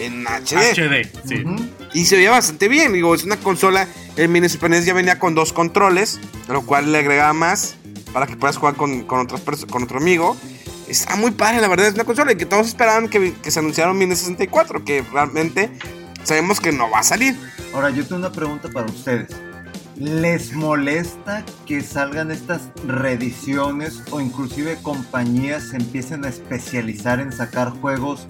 en HD. HD, sí. Ujú. Y se veía bastante bien. Digo, es una consola. El mini Super NES ya venía con dos controles, lo cual le agregaba más para que puedas jugar con, con, otras con otro amigo. Está muy padre, la verdad. Es una consola y que todos esperaban que, que se anunciara un mini 64, que realmente sabemos que no va a salir. Ahora, yo tengo una pregunta para ustedes. ¿Les molesta que salgan estas reediciones o inclusive compañías se empiecen a especializar en sacar juegos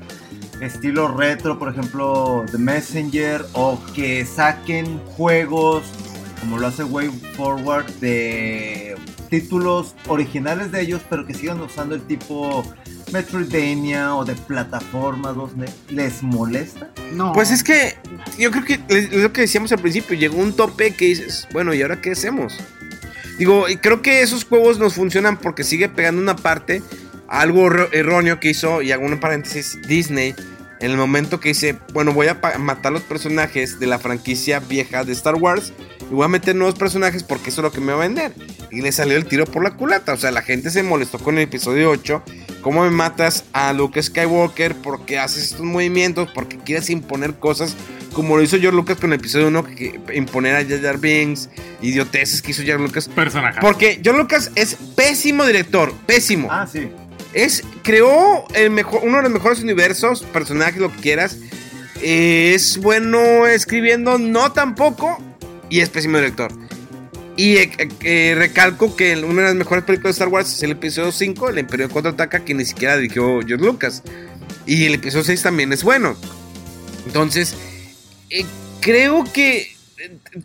estilo retro, por ejemplo, The Messenger, o que saquen juegos como lo hace Way Forward de títulos originales de ellos, pero que sigan usando el tipo Metroidvania o de plataforma 2D? ¿Les molesta? No. Pues es que yo creo que es lo que decíamos al principio. Llegó un tope que dices, bueno, ¿y ahora qué hacemos? Digo, y creo que esos juegos nos funcionan porque sigue pegando una parte a algo erróneo que hizo, y hago un paréntesis, Disney. En el momento que dice, bueno, voy a matar los personajes de la franquicia vieja de Star Wars y voy a meter nuevos personajes porque eso es lo que me va a vender. Y le salió el tiro por la culata. O sea, la gente se molestó con el episodio 8. ¿Cómo me matas a Luke Skywalker? ¿Por qué haces estos movimientos? Porque quieres imponer cosas como lo hizo George Lucas con el episodio 1, que imponer a Jar Jar Binks, idioteces que hizo George Lucas. Personaje. Porque George Lucas es pésimo director, pésimo. Ah, sí. Es, creó el mejor, uno de los mejores universos, personajes, lo que quieras. Es bueno escribiendo, no tampoco. Y es pésimo director. Y eh, eh, recalco que una de las mejores películas de Star Wars es el episodio 5, El Imperio Contraataca, que ni siquiera dirigió George Lucas. Y el episodio 6 también es bueno. Entonces, eh, creo que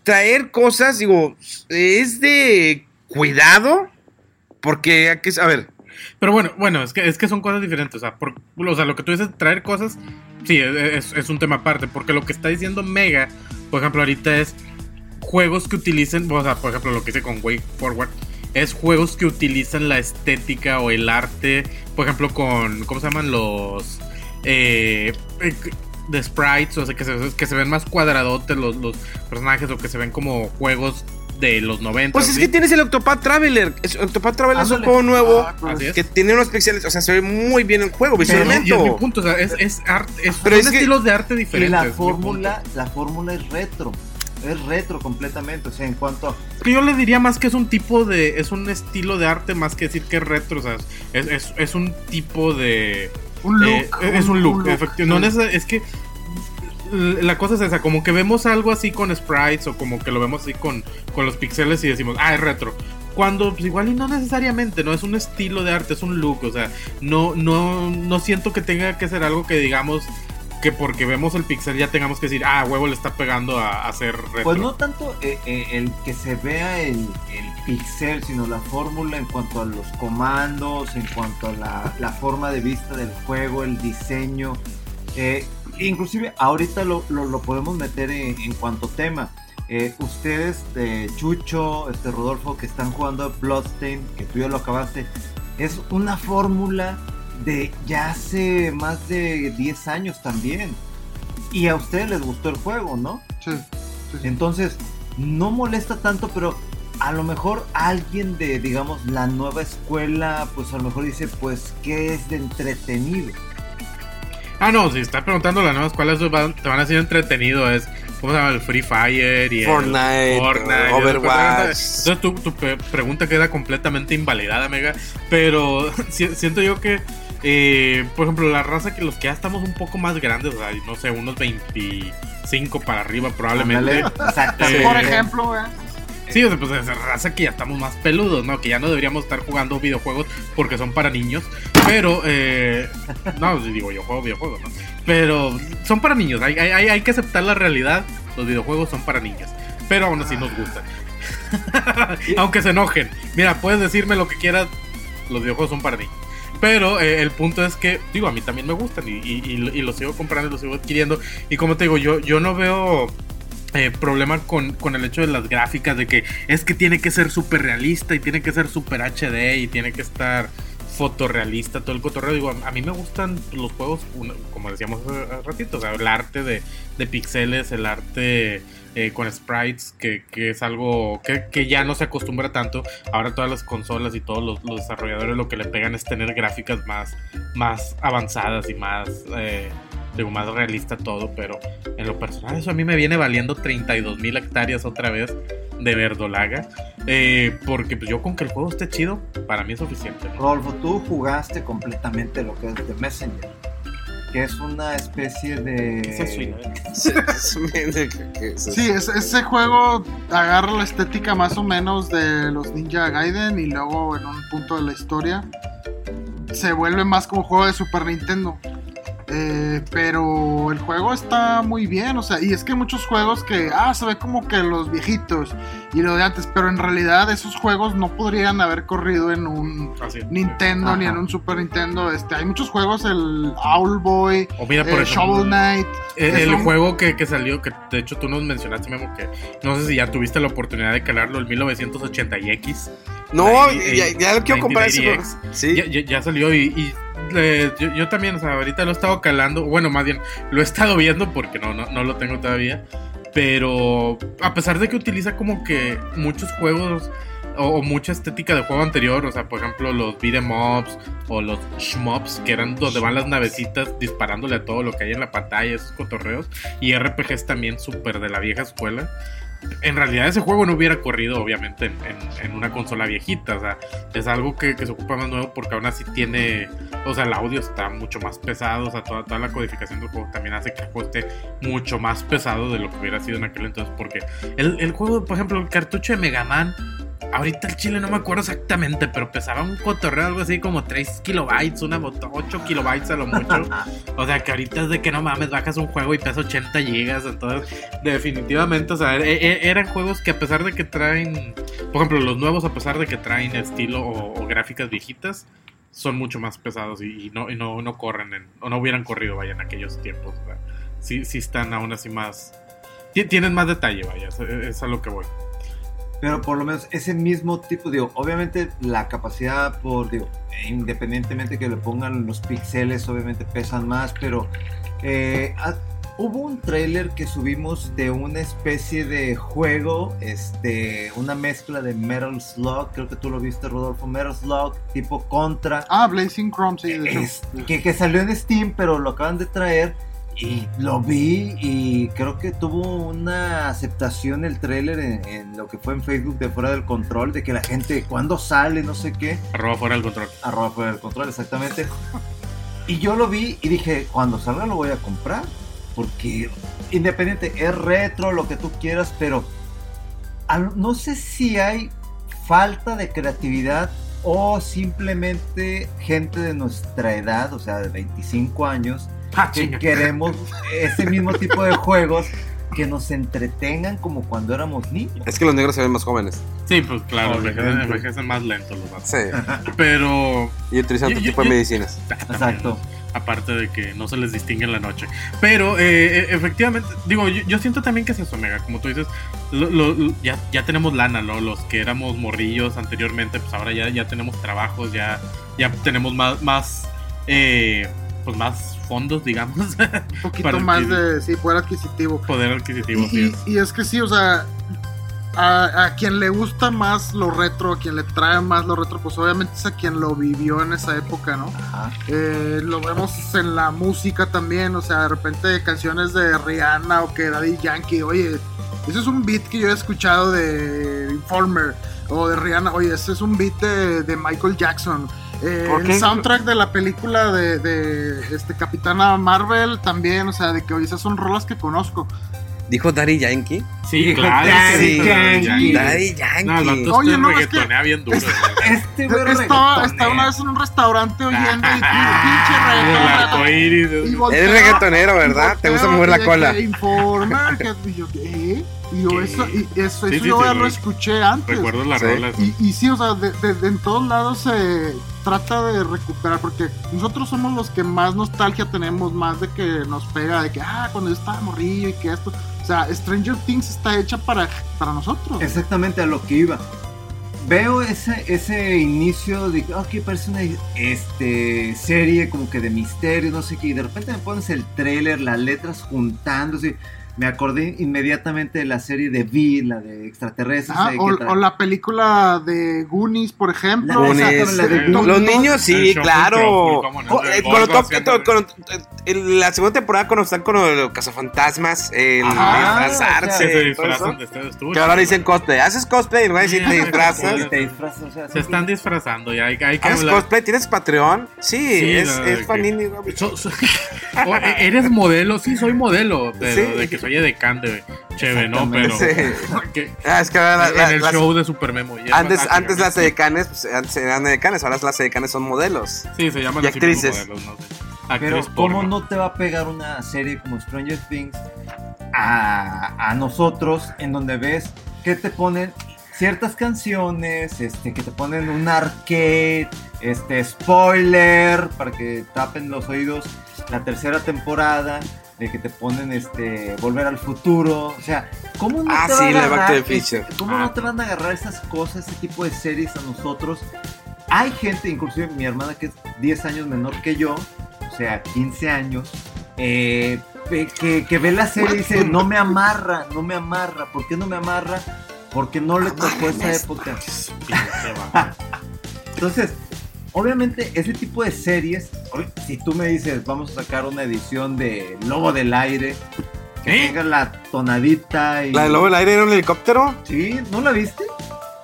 traer cosas, digo, es de cuidado. Porque, hay que- a Pero bueno, bueno, es que, es que son cosas diferentes. O sea, o sea, lo que tú dices, traer cosas, sí, es, es un tema aparte. Porque lo que está diciendo Mega, por ejemplo, ahorita es juegos que utilicen, o sea, por ejemplo, lo que hice con Way Forward, es juegos que utilizan la estética o el arte, por ejemplo, con, ¿cómo se llaman? Los... Eh, eh, de sprites, o sea, que se, que se ven más cuadradotes los, los personajes o que se ven como juegos de los 90. Pues es ¿sí? que tienes el Octopath Traveler. Es- Octopath Traveler es un juego nuevo Ah, pues. Es. que tiene unos pixeles. O sea, se ve muy bien el juego visualmente. y es mi punto, o sea, es, es arte, es, Pero son que- estilos de arte Y diferentes. la es mi fórmula, la fórmula es retro. Es retro completamente. O sea, en cuanto a. Es que yo le diría más que es un tipo de. Es un estilo de arte más que decir que es retro. O sea, es, es, es un tipo de. Un eh, look. es un look, look, efectivo. No sí. neces- es que. La cosa es esa, como que vemos algo así con sprites o como que lo vemos así con, con los pixeles y decimos, ah, es retro. Cuando pues, igual y no necesariamente, no es un estilo de arte, es un look, o sea, no, no, no siento que tenga que ser algo que digamos que porque vemos el pixel ya tengamos que decir, ah, huevo le está pegando a, ser retro. Pues no tanto eh, eh, el que se vea el, el pixel, sino la fórmula en cuanto a los comandos, en cuanto a la, la forma de vista del juego, el diseño. Eh, inclusive ahorita lo, lo- podemos meter en, en cuanto tema. Eh, ustedes, Chucho, este Rodolfo, que están jugando a Bloodstain, que tú ya lo acabaste, es una fórmula de ya hace más de 10 años también. Y a ustedes les gustó el juego, ¿no? Sí. Entonces, no molesta tanto, pero a lo mejor alguien de, digamos, la nueva escuela, pues a lo mejor dice, pues, ¿qué es de entretenido? Ah, no, si estás preguntando las nuevas escuelas, van- te van a hacer entretenido. Es, ¿cómo se llama? El Free Fire y el Fortnite, Fortnite, Overwatch. Entonces tu, pregunta queda completamente invalidada, Mega. Pero si- siento yo que, eh, por ejemplo, la raza que los que ya estamos un poco más grandes, o sea, no sé, unos 25 para arriba probablemente. Exactamente. Eh, Por ejemplo, güey. Sí, o sea, pues esa raza que ya estamos más peludos, ¿no? Que ya no deberíamos estar jugando videojuegos porque son para niños. Pero, eh, no, digo, yo juego videojuegos, ¿no? Pero son para niños, hay, hay, hay que aceptar la realidad. Los videojuegos son para niños. Pero aún así nos gustan. Aunque se enojen. Mira, puedes decirme lo que quieras, los videojuegos son para niños. Pero eh, el punto es que, digo, a mí también me gustan y, y, y- los sigo comprando y los sigo adquiriendo. Y como te digo, yo, yo no veo eh, problema con, con el hecho de las gráficas, de que es que tiene que ser súper realista y tiene que ser súper HD y tiene que estar fotorrealista, todo el cotorreo. Digo, a, mí me gustan los juegos, como decíamos hace, hace ratito, o sea, el arte de, de pixeles, el arte eh, con sprites, que, que es algo que, que ya no se acostumbra tanto. Ahora todas las consolas y todos los, los desarrolladores lo que le pegan es tener gráficas más, más avanzadas y más... eh, más realista todo, pero en lo personal eso a mí me viene valiendo 32 mil hectáreas otra vez de verdolaga. eh, porque pues yo con que el juego esté chido, para mí es suficiente. ¿no? Tú jugaste completamente lo que es The Messenger, que es una especie de... ¿Qué es eso, Ina? Sí, es- ese juego agarra la estética más o menos de los Ninja Gaiden y luego en un punto de la historia se vuelve más como juego de Super Nintendo. Eh, pero el juego está muy bien, o sea, y es que hay muchos juegos que, ah, se ve como que los viejitos y lo de antes, pero en realidad esos juegos no podrían haber corrido en un Así es. Nintendo ni en un Super Nintendo. Este, hay muchos juegos, el Owlboy, O mira, por eh, ejemplo, Shovel Knight. Eh, que el son- juego que, que salió, que de hecho tú nos mencionaste, Memo, que no sé si ya tuviste la oportunidad de calarlo, el 1980 y X. No, Ninety- ya, ya lo quiero comprar ese juego. 1980X. Sí. Ya, ya- ya salió y, y, yo, yo también, o sea, ahorita lo he estado calando, bueno, más bien lo he estado viendo porque no, no, no lo tengo todavía, pero a pesar de que utiliza como que muchos juegos o, o mucha estética de juego anterior, o sea, por ejemplo, los beat'em ups o los shmups, que eran donde van las navecitas disparándole a todo lo que hay en la pantalla, esos cotorreos, y RPGs también súper de la vieja escuela. En realidad ese juego no hubiera corrido obviamente en, una consola viejita, o sea, es algo que, que se ocupa más nuevo porque aún así tiene, o sea, el audio está mucho más pesado, o sea, toda, toda la codificación del juego también hace que el juego esté mucho más pesado de lo que hubiera sido en aquel entonces, porque el, el juego, por ejemplo, el cartucho de Mega Man, ahorita el chile no me acuerdo exactamente, pero pesaba un cotorreo algo así como 3 kilobytes, una bot- 8 kilobytes a lo mucho. O sea, que ahorita es de que no mames, bajas un juego y pesa 80 gigas. Entonces, definitivamente, o sea, e- e- eran juegos que a pesar de que traen, por ejemplo, los nuevos, a pesar de que traen estilo o, o gráficas viejitas, son mucho más pesados y, y no, y no, no corren, en- o no hubieran corrido, vaya, en aquellos tiempos. O sea, sí, sí están aún así más. ti- Tienen más detalle, vaya, es, es a lo que voy. Pero por lo menos ese mismo tipo, digo, obviamente la capacidad por, digo, independientemente que le pongan los píxeles, obviamente pesan más, pero eh, ah, hubo un trailer que subimos de una especie de juego, este, una mezcla de Metal Slug, creo que tú lo viste, Rodolfo, Metal Slug, tipo Contra. Ah, Blazing Chrome, sí, de. Es- que, que salió en Steam, pero lo acaban de traer. Y lo vi y creo que tuvo una aceptación el tráiler en, en lo que fue en Facebook de fuera del control, de que la gente, cuando sale, no sé qué, Arroba fuera del control. arroba fuera del control, exactamente. Y yo lo vi y dije, cuando salga lo voy a comprar, porque independiente, es retro, lo que tú quieras, pero al- no sé si hay falta de creatividad o simplemente gente de nuestra edad, o sea, de 25 años, Ah, que chinga. queremos ese mismo tipo de juegos que nos entretengan como cuando éramos niños. Es que los negros se ven más jóvenes. Sí, pues claro, envejecen, envejecen más lento los vatos. Sí. Pero. Y utilizan otro Yo- yo- tipo de medicinas. Exacto. Aparte de que no se les distingue en la noche. Pero eh, eh, efectivamente, digo, yo, yo siento también que es eso, Mega. Como tú dices, lo- lo- ya, ya tenemos lana, ¿no? Los que éramos morrillos anteriormente, pues ahora ya, ya tenemos trabajos, ya, ya tenemos más, más eh, pues más fondos, digamos. Un poquito más de sí, poder adquisitivo. Poder adquisitivo, Y, sí y- es. y es que sí, o sea, a, a quien le gusta más lo retro, a quien le trae más lo retro, pues obviamente es a quien lo vivió en esa época, ¿no? Ajá. Eh, lo vemos en la música también, o sea, de repente canciones de Rihanna o que Daddy Yankee, oye, ese es un beat que yo he escuchado de Informer o de Rihanna, oye, ese es un beat de, de Michael Jackson. Eh, el soundtrack de la película de, de, este Capitana Marvel también, o sea, de que oye, esas son rolas que conozco. ¿Dijo Daddy Yankee? Sí, claro. Daddy sí, Yankee. Daddy Yankee. No, Oye, este no, es que- bien duro. Este güey Estaba, una vez en un restaurante oyendo y pinche Y es- reggaetonero, ¿verdad? Te gusta mover la cola. que Informer, que y yo, ¿qué? Y yo, ¿Qué? eso, y eso, Sí, eso sí, yo sí, ya lo- lo escuché antes. Recuerdo las Sí. rolas. Y, y sí, o sea, de, de- de en todos lados se trata de recuperar, porque nosotros somos los que más nostalgia tenemos, más de que nos pega, de que, ah, cuando yo estaba morrillo y que esto. O sea, Stranger Things está hecha para, para nosotros. Exactamente a lo que iba. Veo ese, ese inicio de que, ok, parece una este, serie como que de misterio, no sé qué, y de repente me pones el trailer, las letras juntándose. Me acordé inmediatamente de la serie de V, la de extraterrestres. Eh, o, la película de Goonies, por ejemplo. Goonies. la de Los niños, sí, claro. control, ¿cómo no? Eh, la segunda temporada, cuando están con los cazafantasmas, el Ajá, disfrazarse. que se y todo disfrazan eso. de este Que ahora dicen cosplay. ¿Haces cosplay? Decir te disfrazas. te disfrazas, o sea, Se están disfrazando ya. Hay, hay que ¿Haces hablar. cosplay? ¿Tienes Patreon? Sí, Sí, es, no, es de Fanini. So- so- o, e- eres modelo, sí, soy modelo, pero Sí. de que soy edecán de chévere, ¿no? Pero Sí. que- Ah, es que ahora la- en el las- show de Super Memo. ya es antes, antes las edecanes, pues, antes eran edecanes, ahora las edecanes son modelos. Sí, se llaman y actrices. modelos, no sé. Pero Actriz ¿cómo porno. no te va a pegar una serie como Stranger Things a, a nosotros en donde ves que te ponen ciertas canciones, este, que te ponen un arcade, este, spoiler, para que tapen los oídos, la tercera temporada, de que te ponen este, volver al futuro, o sea, ¿cómo no Ah, te sí, va a agarrar, este. ¿cómo Ah. no te van a agarrar esas cosas, ese tipo de series a nosotros? Hay gente, inclusive mi hermana que es 10 años menor que yo, o sea, 15 años, eh, que, que ve la serie y dice, no me amarra, no me amarra. ¿Por qué no me amarra? Porque no le tocó esa época. Entonces, obviamente ese tipo de series, si tú me dices, vamos a sacar una edición de Lobo del Aire, que ¿Eh? tenga la tonadita y... ¿La del lobo del aire era un helicóptero? Sí, ¿no la viste?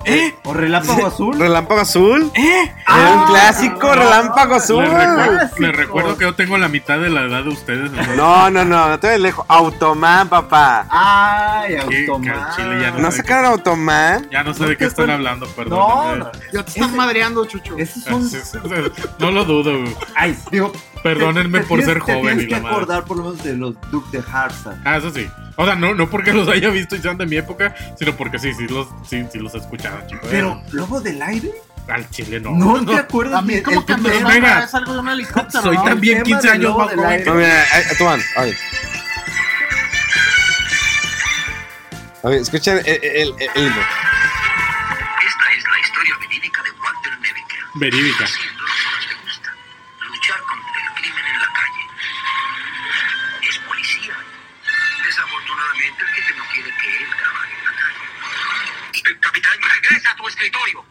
¿Eh? ¿O Relámpago Azul? ¿Relámpago azul? ¿Eh? Era Ah, un clásico, relámpago azul. Les recuerdo, Clásico. les recuerdo que yo tengo la mitad de la edad de ustedes. No, no, no, no te ves lejos. Automan, papá. Ay, Qué Automan. Chile ya ¿No sé sacaron Automan? Ya no sé de qué están hablando, perdón. No, no. Ya te están madreando, Chucho. Esos son... No lo dudo. güey. Ay, digo, Perdónenme por ser joven. Tienes que acordar por lo menos de los Duke de Harsa. Ah, eso sí. O sea, no, no porque los haya visto y sean de mi época, sino porque sí, sí los, sí, sí los he escuchado, chicos. Pero, ¿Lobo del Aire? Al chile no. No, te acuerdas. A mí como que me es algo de un. Soy también 15 años más joven. No, mira, toman, a ver. A ver, escuchen el, el, Esta es la historia verídica de Walter Nevica. Verídica. Escritorio.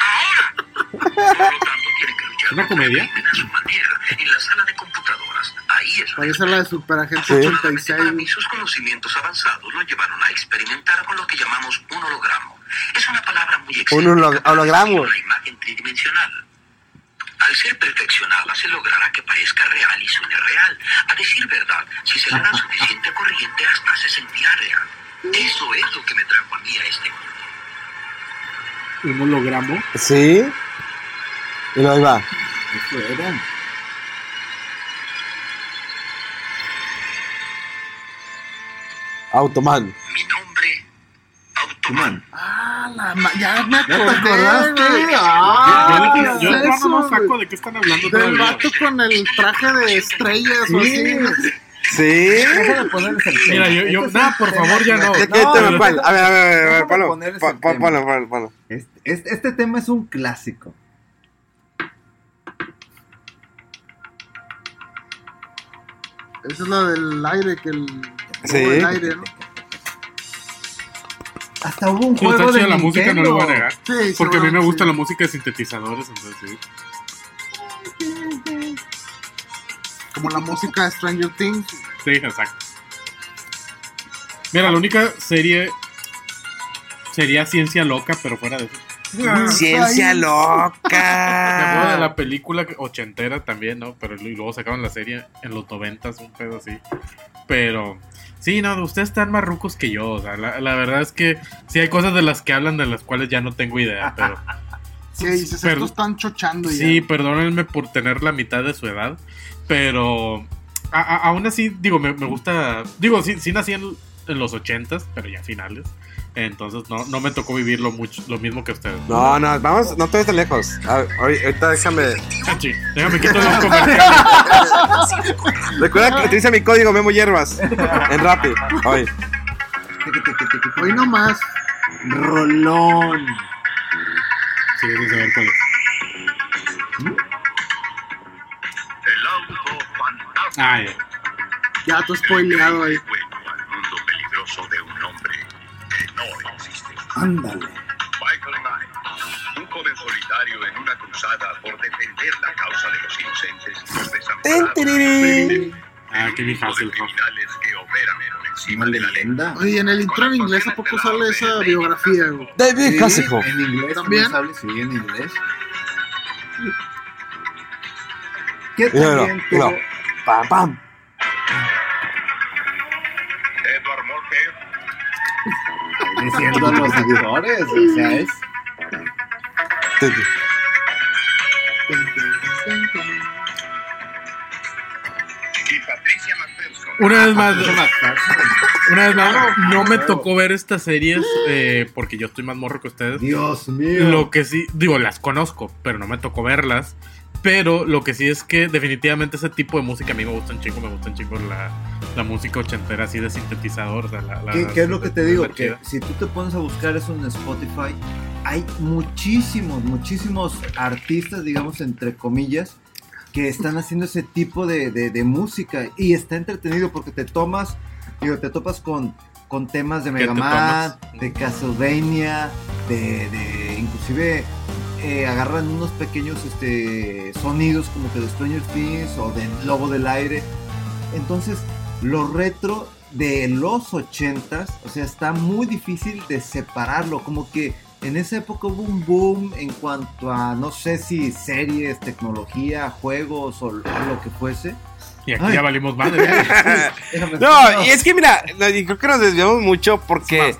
Ahora. Por lo tanto, tiene que luchar ¿Una comedia? a su manera, en la sala de computadoras. Ahí es Parece la de Superagente Sí. Afortunadamente 86. para mí, sus conocimientos avanzados lo llevaron a experimentar con lo que llamamos un hologramo. Es una palabra muy Un excéntrica para hologramo. una imagen tridimensional. Al ser perfeccionada, se logrará que parezca real y suene real. A decir verdad, si se le da suficiente corriente, hasta se sentirá real. Eso es lo que me trajo a mí a este mundo. Un hologramo. Sí. Y ahí va. Eso era. Automan. Mi nombre, Automan. Ah, la ma- ya me ¿Ya te acordé, acordaste? Ah, yo ¿qué yo- yo es no, eso, no saco de qué están hablando Del vato con el traje de estrellas o así. Sí. Mira, yo- yo- Este nah, por favor, ya no. A ver, a ver, a ver, tema. Ponlo, ponlo, ponlo. Este, este- este tema es un clásico. Esa es la del aire, que el. Sí. el aire, ¿no? Hasta hubo un Sí, está juego de la música, no lo voy a negar. Sí, Porque a mí me gusta la música de sintetizadores, entonces sí. Como la música de Stranger Things. Sí, exacto. Mira, la única serie sería Ciencia Loca, pero fuera de eso. Ciencia Me acuerdo de loca. la película ochentera también, ¿no? Pero y luego sacaron la serie en los noventas, un pedo así. Pero sí, no, ustedes están más rucos que yo. O sea, la, la verdad es que sí hay cosas de las que hablan de las cuales ya no tengo idea, pero Sí, estos están chochando ya. sí, perdónenme por tener la mitad de su edad, pero a- a- aún así, digo, me, me gusta, digo, sí, sí nací en, en los ochentas, pero ya finales. Entonces no, no me tocó vivir lo, mucho, lo mismo que ustedes. No, no, vamos, no te vayas tan lejos. A ahorita déjame. Ah, sí, déjame quitar los comerciales. Recuerda que utiliza mi código Memo Hierbas en Rappi. Oye, Hoy nomás. Rolón. Sigue sin saber cuál es. Ah, ya. Ya tú spoileado ahí. Al mundo peligroso de un hombre que no existe. Ándale. Michael Knight, un joven solitario en una cruzada por defender la causa de los inocentes y los desamparados. Ah, qué. ¿no? criminales que operan encima de la ley. leyenda. Oye, en el intro en inglés a poco sale esa biografía, güey. David Sí, Hasselhoff. En inglés ¿También? sale, sí, en inglés. ¿Qué Míralo, también míralo. tuvo? Pam, pam. Edward Morpher, Diciendo a los actores, o sea, es... y Patricia McPherson. Una vez más, una vez más, no me tocó ver estas series eh, porque yo estoy más morro que ustedes. Dios mío. Lo que sí, digo, las conozco, pero no me tocó verlas. Pero lo que sí es que definitivamente ese tipo de música a mí me gusta un chingo, me gusta un chingo la, la música ochentera así de sintetizador. o sea, la- la- ¿Qué, qué es lo que te digo? Que si tú te pones a buscar eso en Spotify, hay muchísimos, muchísimos artistas, digamos, entre comillas, que están haciendo ese tipo de, de- de música y está entretenido porque te tomas, digo, te topas con, con temas de ¿Qué Mega Man, de Castlevania, de, de inclusive eh, agarran unos pequeños este, sonidos como que de Stranger Things o del Lobo del Aire. Entonces, lo retro de los 80s, o sea, está muy difícil de separarlo, como que en esa época hubo un boom en cuanto a, no sé si series, tecnología, juegos o lo que fuese. Y aquí Ay. ya valimos madre. Déjame- No, y es que mira, creo que nos desviamos mucho porque eh,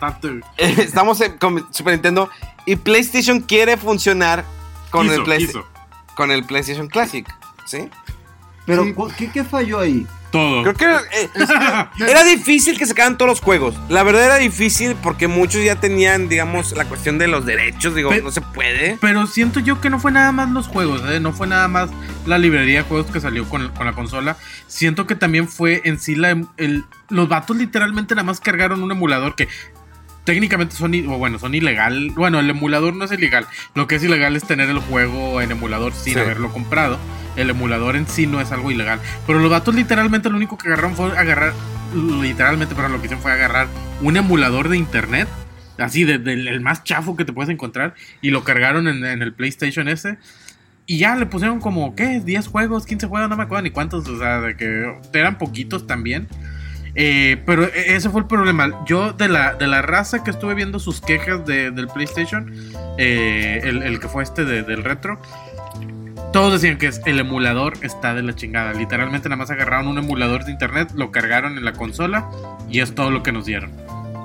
estamos en- con Super Nintendo y PlayStation quiere funcionar con Quiso, el Play- quiso. con el PlayStation Classic, ¿sí? Pero, Sí. ¿cu- ¿qué, qué falló ahí? Todo. Creo que eh, era difícil que sacaran todos los juegos. La verdad era difícil porque muchos ya tenían, digamos, la cuestión de los derechos. Digo, no se puede. Pero siento yo que no fue nada más los juegos, ¿eh? no fue nada más la librería de juegos que salió con, con la consola. Siento que también fue en sí la, em- el, los vatos literalmente nada más cargaron un emulador que técnicamente son, o bueno, son ilegal. Bueno, el emulador no es ilegal. Lo que es ilegal es tener el juego en emulador sin Sí. haberlo comprado. El emulador en sí no es algo ilegal. Pero los vatos literalmente lo único que agarraron fue agarrar, literalmente, pero lo que hicieron fue agarrar un emulador de internet. Así, de- del el más chafo que te puedes encontrar. Y lo cargaron en, en el PlayStation ese. Y ya le pusieron como, ¿qué? 10 juegos, 15 juegos, no me acuerdo ni cuántos. O sea, de que eran poquitos también. Eh, pero e- ese fue el problema. Yo, de la, de la raza que estuve viendo sus quejas de- del PlayStation, eh, el, que fue este de- del retro, todos decían que el emulador está de la chingada. Literalmente nada más agarraron un emulador de internet, lo cargaron en la consola y es todo lo que nos dieron.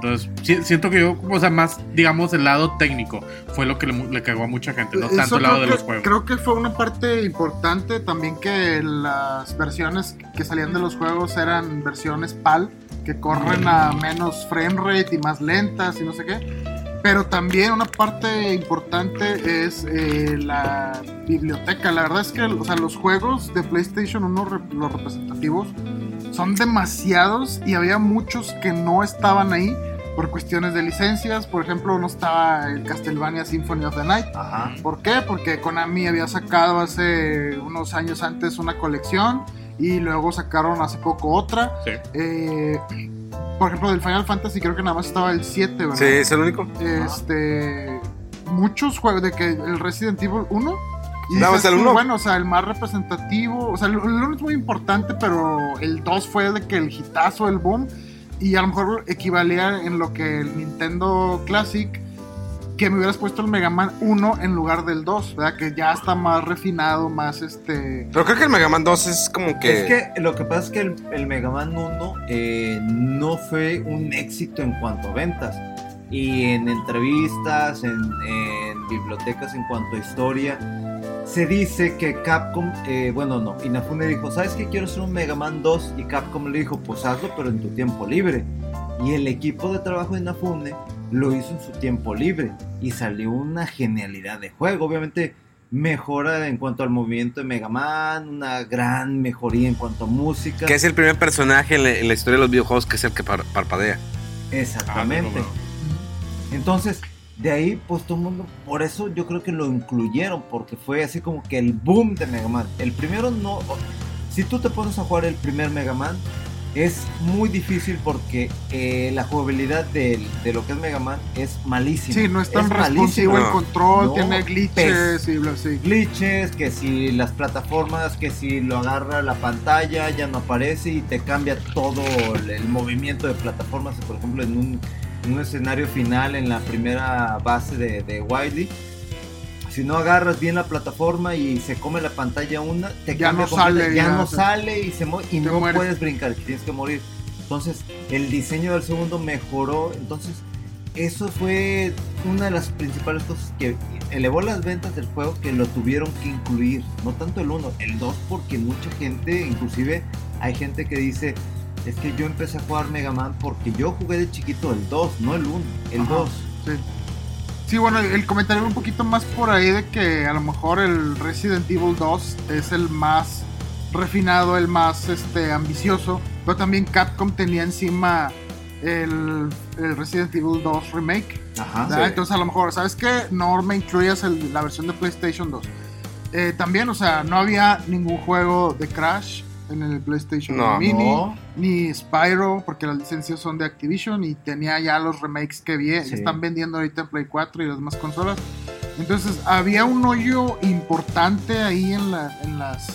Entonces, si- siento que yo, o sea, más, digamos, el lado técnico fue lo que le, le cagó a mucha gente, no Eso tanto el lado creo de que- los juegos. Creo que fue una parte importante también que las versiones que salían de los juegos eran versiones PAL, que corren a menos frame rate y más lentas y no sé qué. Pero también una parte importante es eh, la biblioteca. La verdad es que o sea, los juegos de PlayStation 1, re- los representativos, son demasiados y había muchos que no estaban ahí por cuestiones de licencias. Por ejemplo, no estaba el Castlevania Symphony of the Night. Ajá. ¿Por qué? Porque Konami había sacado hace unos años antes una colección y luego sacaron hace poco otra. Sí. Eh, por ejemplo, del Final Fantasy creo que nada más estaba el 7, ¿verdad? Sí, es el único. Este. Muchos juegos de que el Resident Evil 1. Y más dices el tú, uno. Bueno, o sea, el más representativo. O sea, el, el 1 es muy importante, pero el 2 fue de que el hitazo, el boom. Y a lo mejor equivalía en lo que el Nintendo Classic. Que me hubieras puesto el Mega Man 1 en lugar del 2, ¿verdad? Que ya está más refinado, más este. Pero creo que el Mega Man 2 es como que. Es que lo que pasa es que el, el Mega Man 1 eh, no fue un éxito en cuanto a ventas. Y en entrevistas, en, en bibliotecas, en cuanto a historia, se dice que Capcom, eh, bueno, no, Inafune dijo, ¿sabes qué? Quiero hacer un Mega Man 2. Y Capcom le dijo, pues hazlo, pero en tu tiempo libre. Y el equipo de trabajo de Inafune lo hizo en su tiempo libre. Y salió una genialidad de juego. Obviamente mejora en cuanto al movimiento de Mega Man, una gran mejoría en cuanto a música. Que es el primer personaje en la, en la historia de los videojuegos que es el que par- parpadea. Exactamente. Ah, Entonces, de ahí, pues todo el mundo, por eso yo creo que lo incluyeron, porque fue así como que el boom de Mega Man. El primero no, si tú te pones a jugar el primer Mega Man, es muy difícil porque eh, la jugabilidad del- de, lo que es Mega Man es malísima. Sí, no es tan malísima. responsivo el control, No, tiene glitches y bla, sí. glitches, que si las plataformas, que si lo agarra la pantalla ya no aparece y te cambia todo el, el movimiento de plataformas, por ejemplo en un, en un escenario final en la primera base de, de Wily. Si no agarras bien la plataforma y se come la pantalla una, te Ya cambia no sale, ya, ya no sale y se y no mueres. puedes brincar, tienes que morir. Entonces, el diseño del segundo mejoró, entonces eso fue una de las principales cosas que elevó las ventas del juego que lo tuvieron que incluir. No tanto el 1, el 2 porque mucha gente, inclusive hay gente que dice, es que yo empecé a jugar Mega Man porque yo jugué de chiquito el 2, no el 1, el Ajá. 2. Sí. Sí, bueno, el comentario un poquito más por ahí de que a lo mejor el Resident Evil 2 es el más refinado, el más este, ambicioso, pero también Capcom tenía encima el, el Resident Evil 2 Remake. Ajá. Entonces a lo mejor, ¿sabes qué? No me incluyas el- la versión de PlayStation 2. Eh, también, o sea, no había ningún juego de Crash en el PlayStation No. Mini, No. ni Spyro, porque las licencias son de Activision y tenía ya los remakes que vi, Sí. están vendiendo ahorita en Play 4 y las demás consolas. Entonces había un hoyo importante ahí en, la, en las...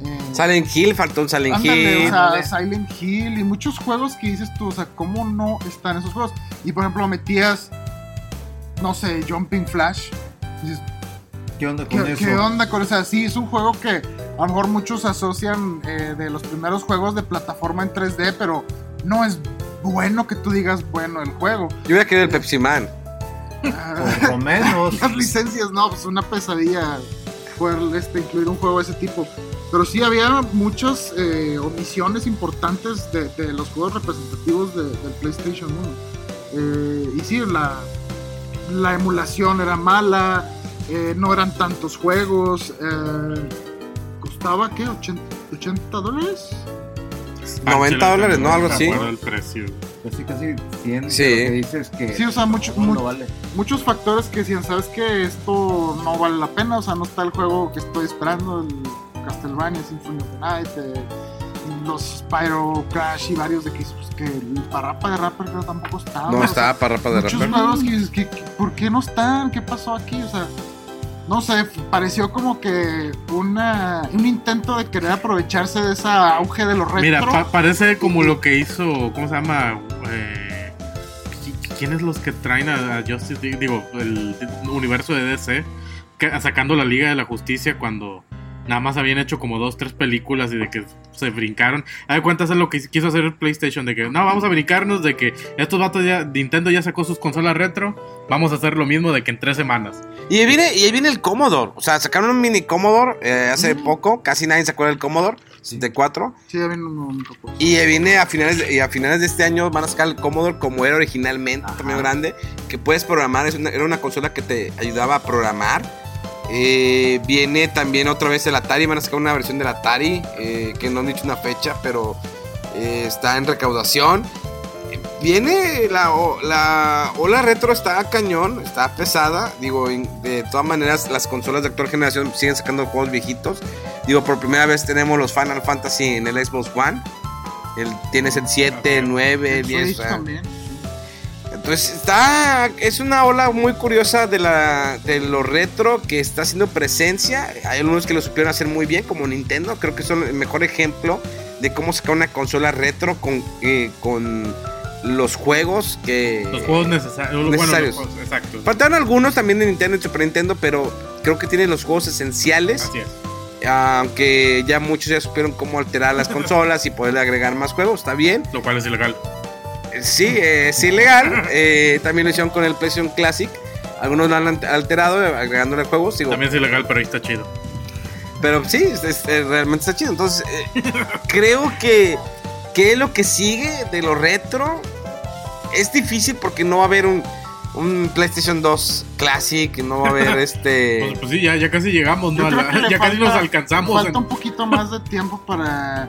eh, Silent Hill, faltó un Silent Ándale, Hill. o sea. Silent Hill y muchos juegos que dices tú, o sea, ¿cómo no están esos juegos? Y por ejemplo, metías, no sé, Jumping Flash. Dices, ¿Qué onda con ¿qué, eso? qué onda con eso? Sea, sí, es un juego que a lo mejor muchos asocian eh, de los primeros juegos de plataforma en 3D, pero no es bueno que tú digas bueno el juego. Yo hubiera querido el Pepsi Man. Por lo menos. Las licencias, no, pues una pesadilla poder este, incluir un juego de ese tipo. Pero sí había muchas eh, omisiones importantes de, de los juegos representativos de- del PlayStation 1. Eh, y sí, la, la emulación era mala, eh, no eran tantos juegos. eh, ¿Costaba qué? ¿80, 80 dólares? 90 dólares, ¿no? Algo así. del precio. casi casi 100 Sí. que dices que Sí, o sea, mucho- no, no mu- vale. Muchos factores que decían, ¿sabes que Esto no vale la pena, o sea, no está el juego que estoy esperando, el Castlevania, Symphony of the Night, eh, los Spyro Crash y varios de que, pues, que el Parrapa de Rapper creo tampoco estaba. No o está sea, para rapa de Muchos rapper. juegos que, dices, que- que- ¿por qué no están? ¿Qué pasó aquí? O sea, no sé, pareció como que una, un intento de querer aprovecharse de ese auge de los retro. Mira, pa- parece como lo que hizo, ¿cómo se llama? Eh, ¿qui- ¿Quiénes los que traen a, Justice? Digo, el universo de DC, que- sacando la Liga de la Justicia cuando nada más habían hecho como dos, tres películas y de que se brincaron. A de cuentas es lo que quiso hacer el PlayStation, de que no, vamos a brincarnos, de que estos vatos ya, Nintendo ya sacó sus consolas retro, vamos a hacer lo mismo de que en tres semanas. Y ahí viene, y ahí viene el Commodore. O sea, sacaron un mini Commodore eh, hace poco. Casi nadie se acuerda del Commodore 64. Sí, ya viene un, poco. Y viene a finales, de, y a finales de este año van a sacar el Commodore como era originalmente, tamaño grande, que puedes programar. Es una- era una consola que te ayudaba a programar. Eh, viene también otra vez el Atari. Van a sacar una versión del Atari, eh, que no han dicho una fecha, pero eh, está en recaudación. Viene la, la ola retro, está cañón, está pesada. Digo, de todas maneras, las consolas de actual generación siguen sacando juegos viejitos. Digo, por primera vez tenemos los Final Fantasy en el Xbox One. El, tienes el 7, el 9, el 10. Switch o sea, también. Entonces está, es una ola muy curiosa de, la, de lo retro que está haciendo presencia. Hay algunos que lo supieron hacer muy bien, como Nintendo. Creo que son el mejor ejemplo de cómo sacar una consola retro con, eh, con los juegos que... Los juegos necesarios. bueno, los necesarios. juegos- exacto. Faltaron algunos también de Nintendo y Super Nintendo, pero creo que tienen los juegos esenciales. Así es. Aunque ya muchos ya supieron cómo alterar las consolas y poderle agregar más juegos, está bien. Lo cual es ilegal. Sí, eh, es ilegal. Eh, también lo hicieron con el PlayStation Classic. Algunos lo han alterado eh, agregándole juegos. Digo, También es ilegal, pero ahí está chido. pero sí, es- es- eh, realmente está chido. Entonces, eh, creo que, que lo que sigue de lo retro es difícil porque no va a haber un, un PlayStation 2 Classic, no va a haber este... Pues, pues sí, ya, ya casi llegamos, ya casi nos alcanzamos. Falta en- un poquito más de tiempo para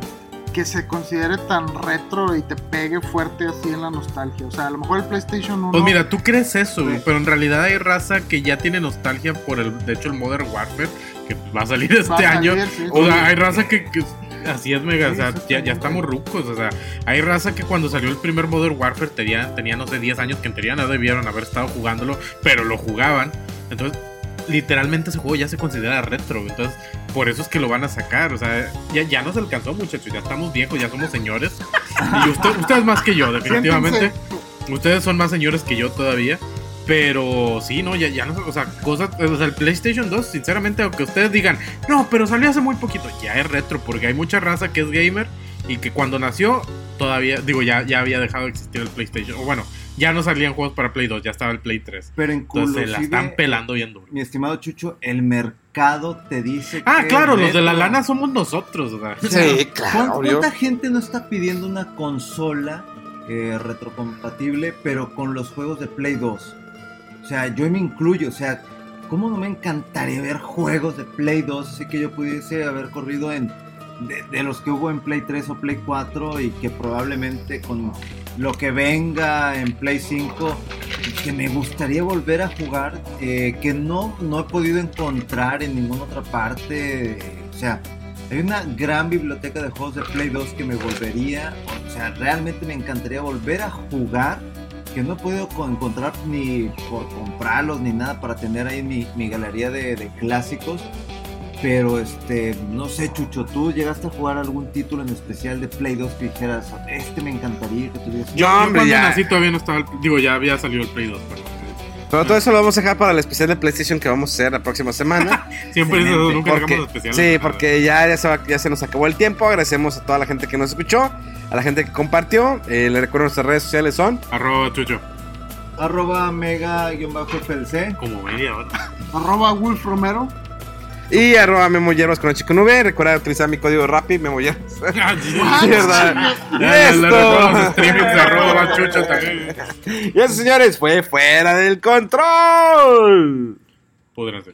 que se considere tan retro y te pegue fuerte así en la nostalgia. O sea, a lo mejor el PlayStation 1. Pues mira, tú crees eso, pero en realidad hay raza que ya tiene nostalgia por el, de hecho, el Modern Warfare, que va a salir este Va a salir, año. sí. O sea, hay raza que, que- así es, mega, o sea, ya, estamos rucos, o sea, hay raza que cuando salió el primer Modern Warfare tenía, tenía no sé, 10 años que en teoría no debieron haber estado jugándolo, pero lo jugaban. Entonces, literalmente ese juego ya se considera retro, entonces, por eso es que lo van a sacar, o sea, ya, ya nos alcanzó, muchachos, ya estamos viejos, ya somos señores. Y usted, ustedes más que yo, definitivamente. Ustedes son más señores que yo todavía. Pero sí, no, ya, ya no, o sea, cosas, o sea, el PlayStation 2, sinceramente, aunque ustedes digan, no, pero salió hace muy poquito, ya es retro, porque hay mucha raza que es gamer y que cuando nació, todavía, digo, ya, ya había dejado de existir el PlayStation, o bueno, ya no salían juegos para Play 2, ya estaba el Play 3. Pero Entonces se la están pelando bien duro. mi estimado Chucho, el mercado te dice Ah, que claro, los de la lana somos nosotros, o sea. O sea, Sí, claro, ¿cuán- obvio. ¿Cuánta gente no está pidiendo una consola eh, retrocompatible, pero con los juegos de Play 2? O sea, yo me incluyo, o sea, ¿cómo no me encantaría ver juegos de Play 2? Así que yo pudiese haber corrido en de, de los que hubo en Play 3 o Play 4 y que probablemente con lo que venga en Play 5, que me gustaría volver a jugar, eh, que no, no he podido encontrar en ninguna otra parte. o sea, hay una gran biblioteca de juegos de Play 2 que me volvería, o sea, realmente me encantaría volver a jugar, que no he podido co- encontrar ni por comprarlos ni nada para tener ahí mi, mi galería de clásicos. Pero este, no sé, Chucho, ¿tú llegaste a jugar algún título en especial de Play 2 que dijeras, este me encantaría que tuviese? Yo, Yo hombre, cuando ya. nací todavía no estaba, el- digo, ya había salido el Play 2, pero Pero todo eso lo vamos a dejar para el especial de PlayStation que vamos a hacer la próxima semana. siempre eso, nunca Porque- dejamos especial. sí, porque ya, ya, se va- ya se nos acabó el tiempo. Agradecemos a toda la gente que nos escuchó, a la gente que compartió. Eh, le recuerdo nuestras redes sociales son. Arroba chucho, Arroba mega-flc. como media hora. Arroba Wolf Romero. Y arroba Memo Hierbas con el chico nube. Recuerda utilizar mi código RAPI, Memo Hierbas. Sí. Sí, ¿verdad? Ya, Y ya, le recuerdo los esto. streamings de arroba chucho también. Y eso, señores, fue fuera del control. Podrán ser.